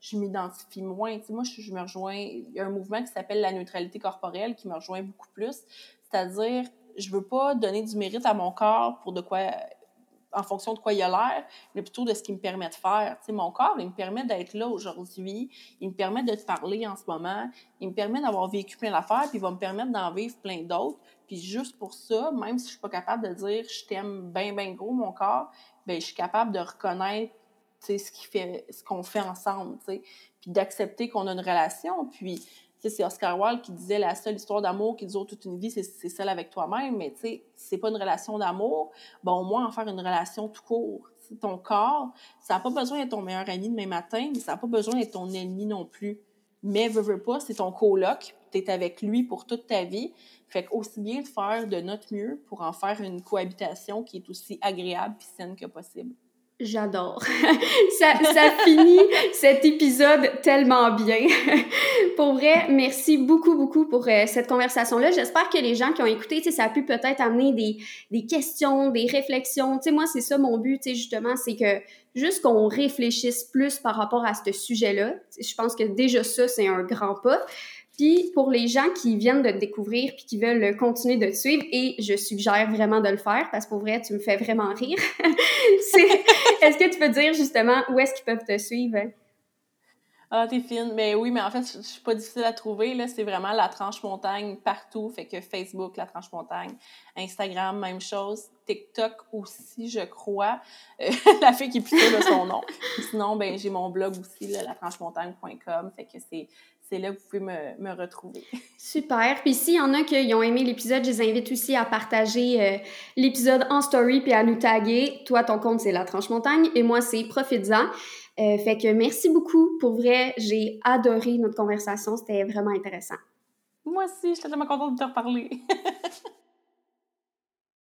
je m'identifie moins. Tu moi, je, je, me rejoins. Il y a un mouvement qui s'appelle la neutralité corporelle qui me rejoint beaucoup plus. C'est-à-dire, je veux pas donner du mérite à mon corps pour de quoi en fonction de quoi il a l'air, mais plutôt de ce qu'il me permet de faire. Tu mon corps, il me permet d'être là aujourd'hui, il me permet de te parler en ce moment, il me permet d'avoir vécu plein d'affaires, puis il va me permettre d'en vivre plein d'autres. Puis juste pour ça, même si je suis pas capable de dire je t'aime bien, bien gros, mon corps, ben je suis capable de reconnaître ce qui fait qu'on fait ensemble, puis d'accepter qu'on a une relation, puis c'est Oscar Wilde qui disait la seule histoire d'amour qui dure toute une vie, c'est celle avec toi-même, mais tu sais, c'est pas une relation d'amour, bon, au moins en faire une relation tout court. ton corps, ça n'a pas besoin d'être ton meilleur ami demain matin, mais ça n'a pas besoin d'être ton ennemi non plus. Mais veux, veux pas, c'est ton coloc, es avec lui pour toute ta vie. Fait aussi bien de faire de notre mieux pour en faire une cohabitation qui est aussi agréable et saine que possible. J'adore. <laughs> ça, ça finit cet épisode tellement bien. <laughs> pour vrai, merci beaucoup, beaucoup pour euh, cette conversation-là. J'espère que les gens qui ont écouté, ça a pu peut-être amener des, des questions, des réflexions. Tu sais, moi, c'est ça mon but, justement, c'est que juste qu'on réfléchisse plus par rapport à ce sujet-là. Je pense que déjà ça, c'est un grand pas. Pour les gens qui viennent de te découvrir puis qui veulent continuer de te suivre, et je suggère vraiment de le faire parce que pour vrai, tu me fais vraiment rire. <laughs> est-ce que tu peux dire justement où est-ce qu'ils peuvent te suivre? Ah, t'es fine. Mais oui, mais en fait, je suis pas difficile à trouver. Là, c'est vraiment la tranche montagne partout. Fait que Facebook, la tranche montagne, Instagram, même chose. TikTok aussi, je crois. Euh, <laughs> la fille qui est plutôt de son nom. sinon, ben, j'ai mon blog aussi, là, latranchemontagne.com. Fait que c'est c'est là que vous pouvez me, me retrouver. <laughs> Super. Puis s'il y en a qui ont aimé l'épisode, je les invite aussi à partager euh, l'épisode en story puis à nous taguer. Toi, ton compte, c'est La Tranche Montagne et moi, c'est Profites-en. Euh, fait que merci beaucoup. Pour vrai, j'ai adoré notre conversation. C'était vraiment intéressant. Moi aussi, j'étais tellement contente de te reparler. <laughs>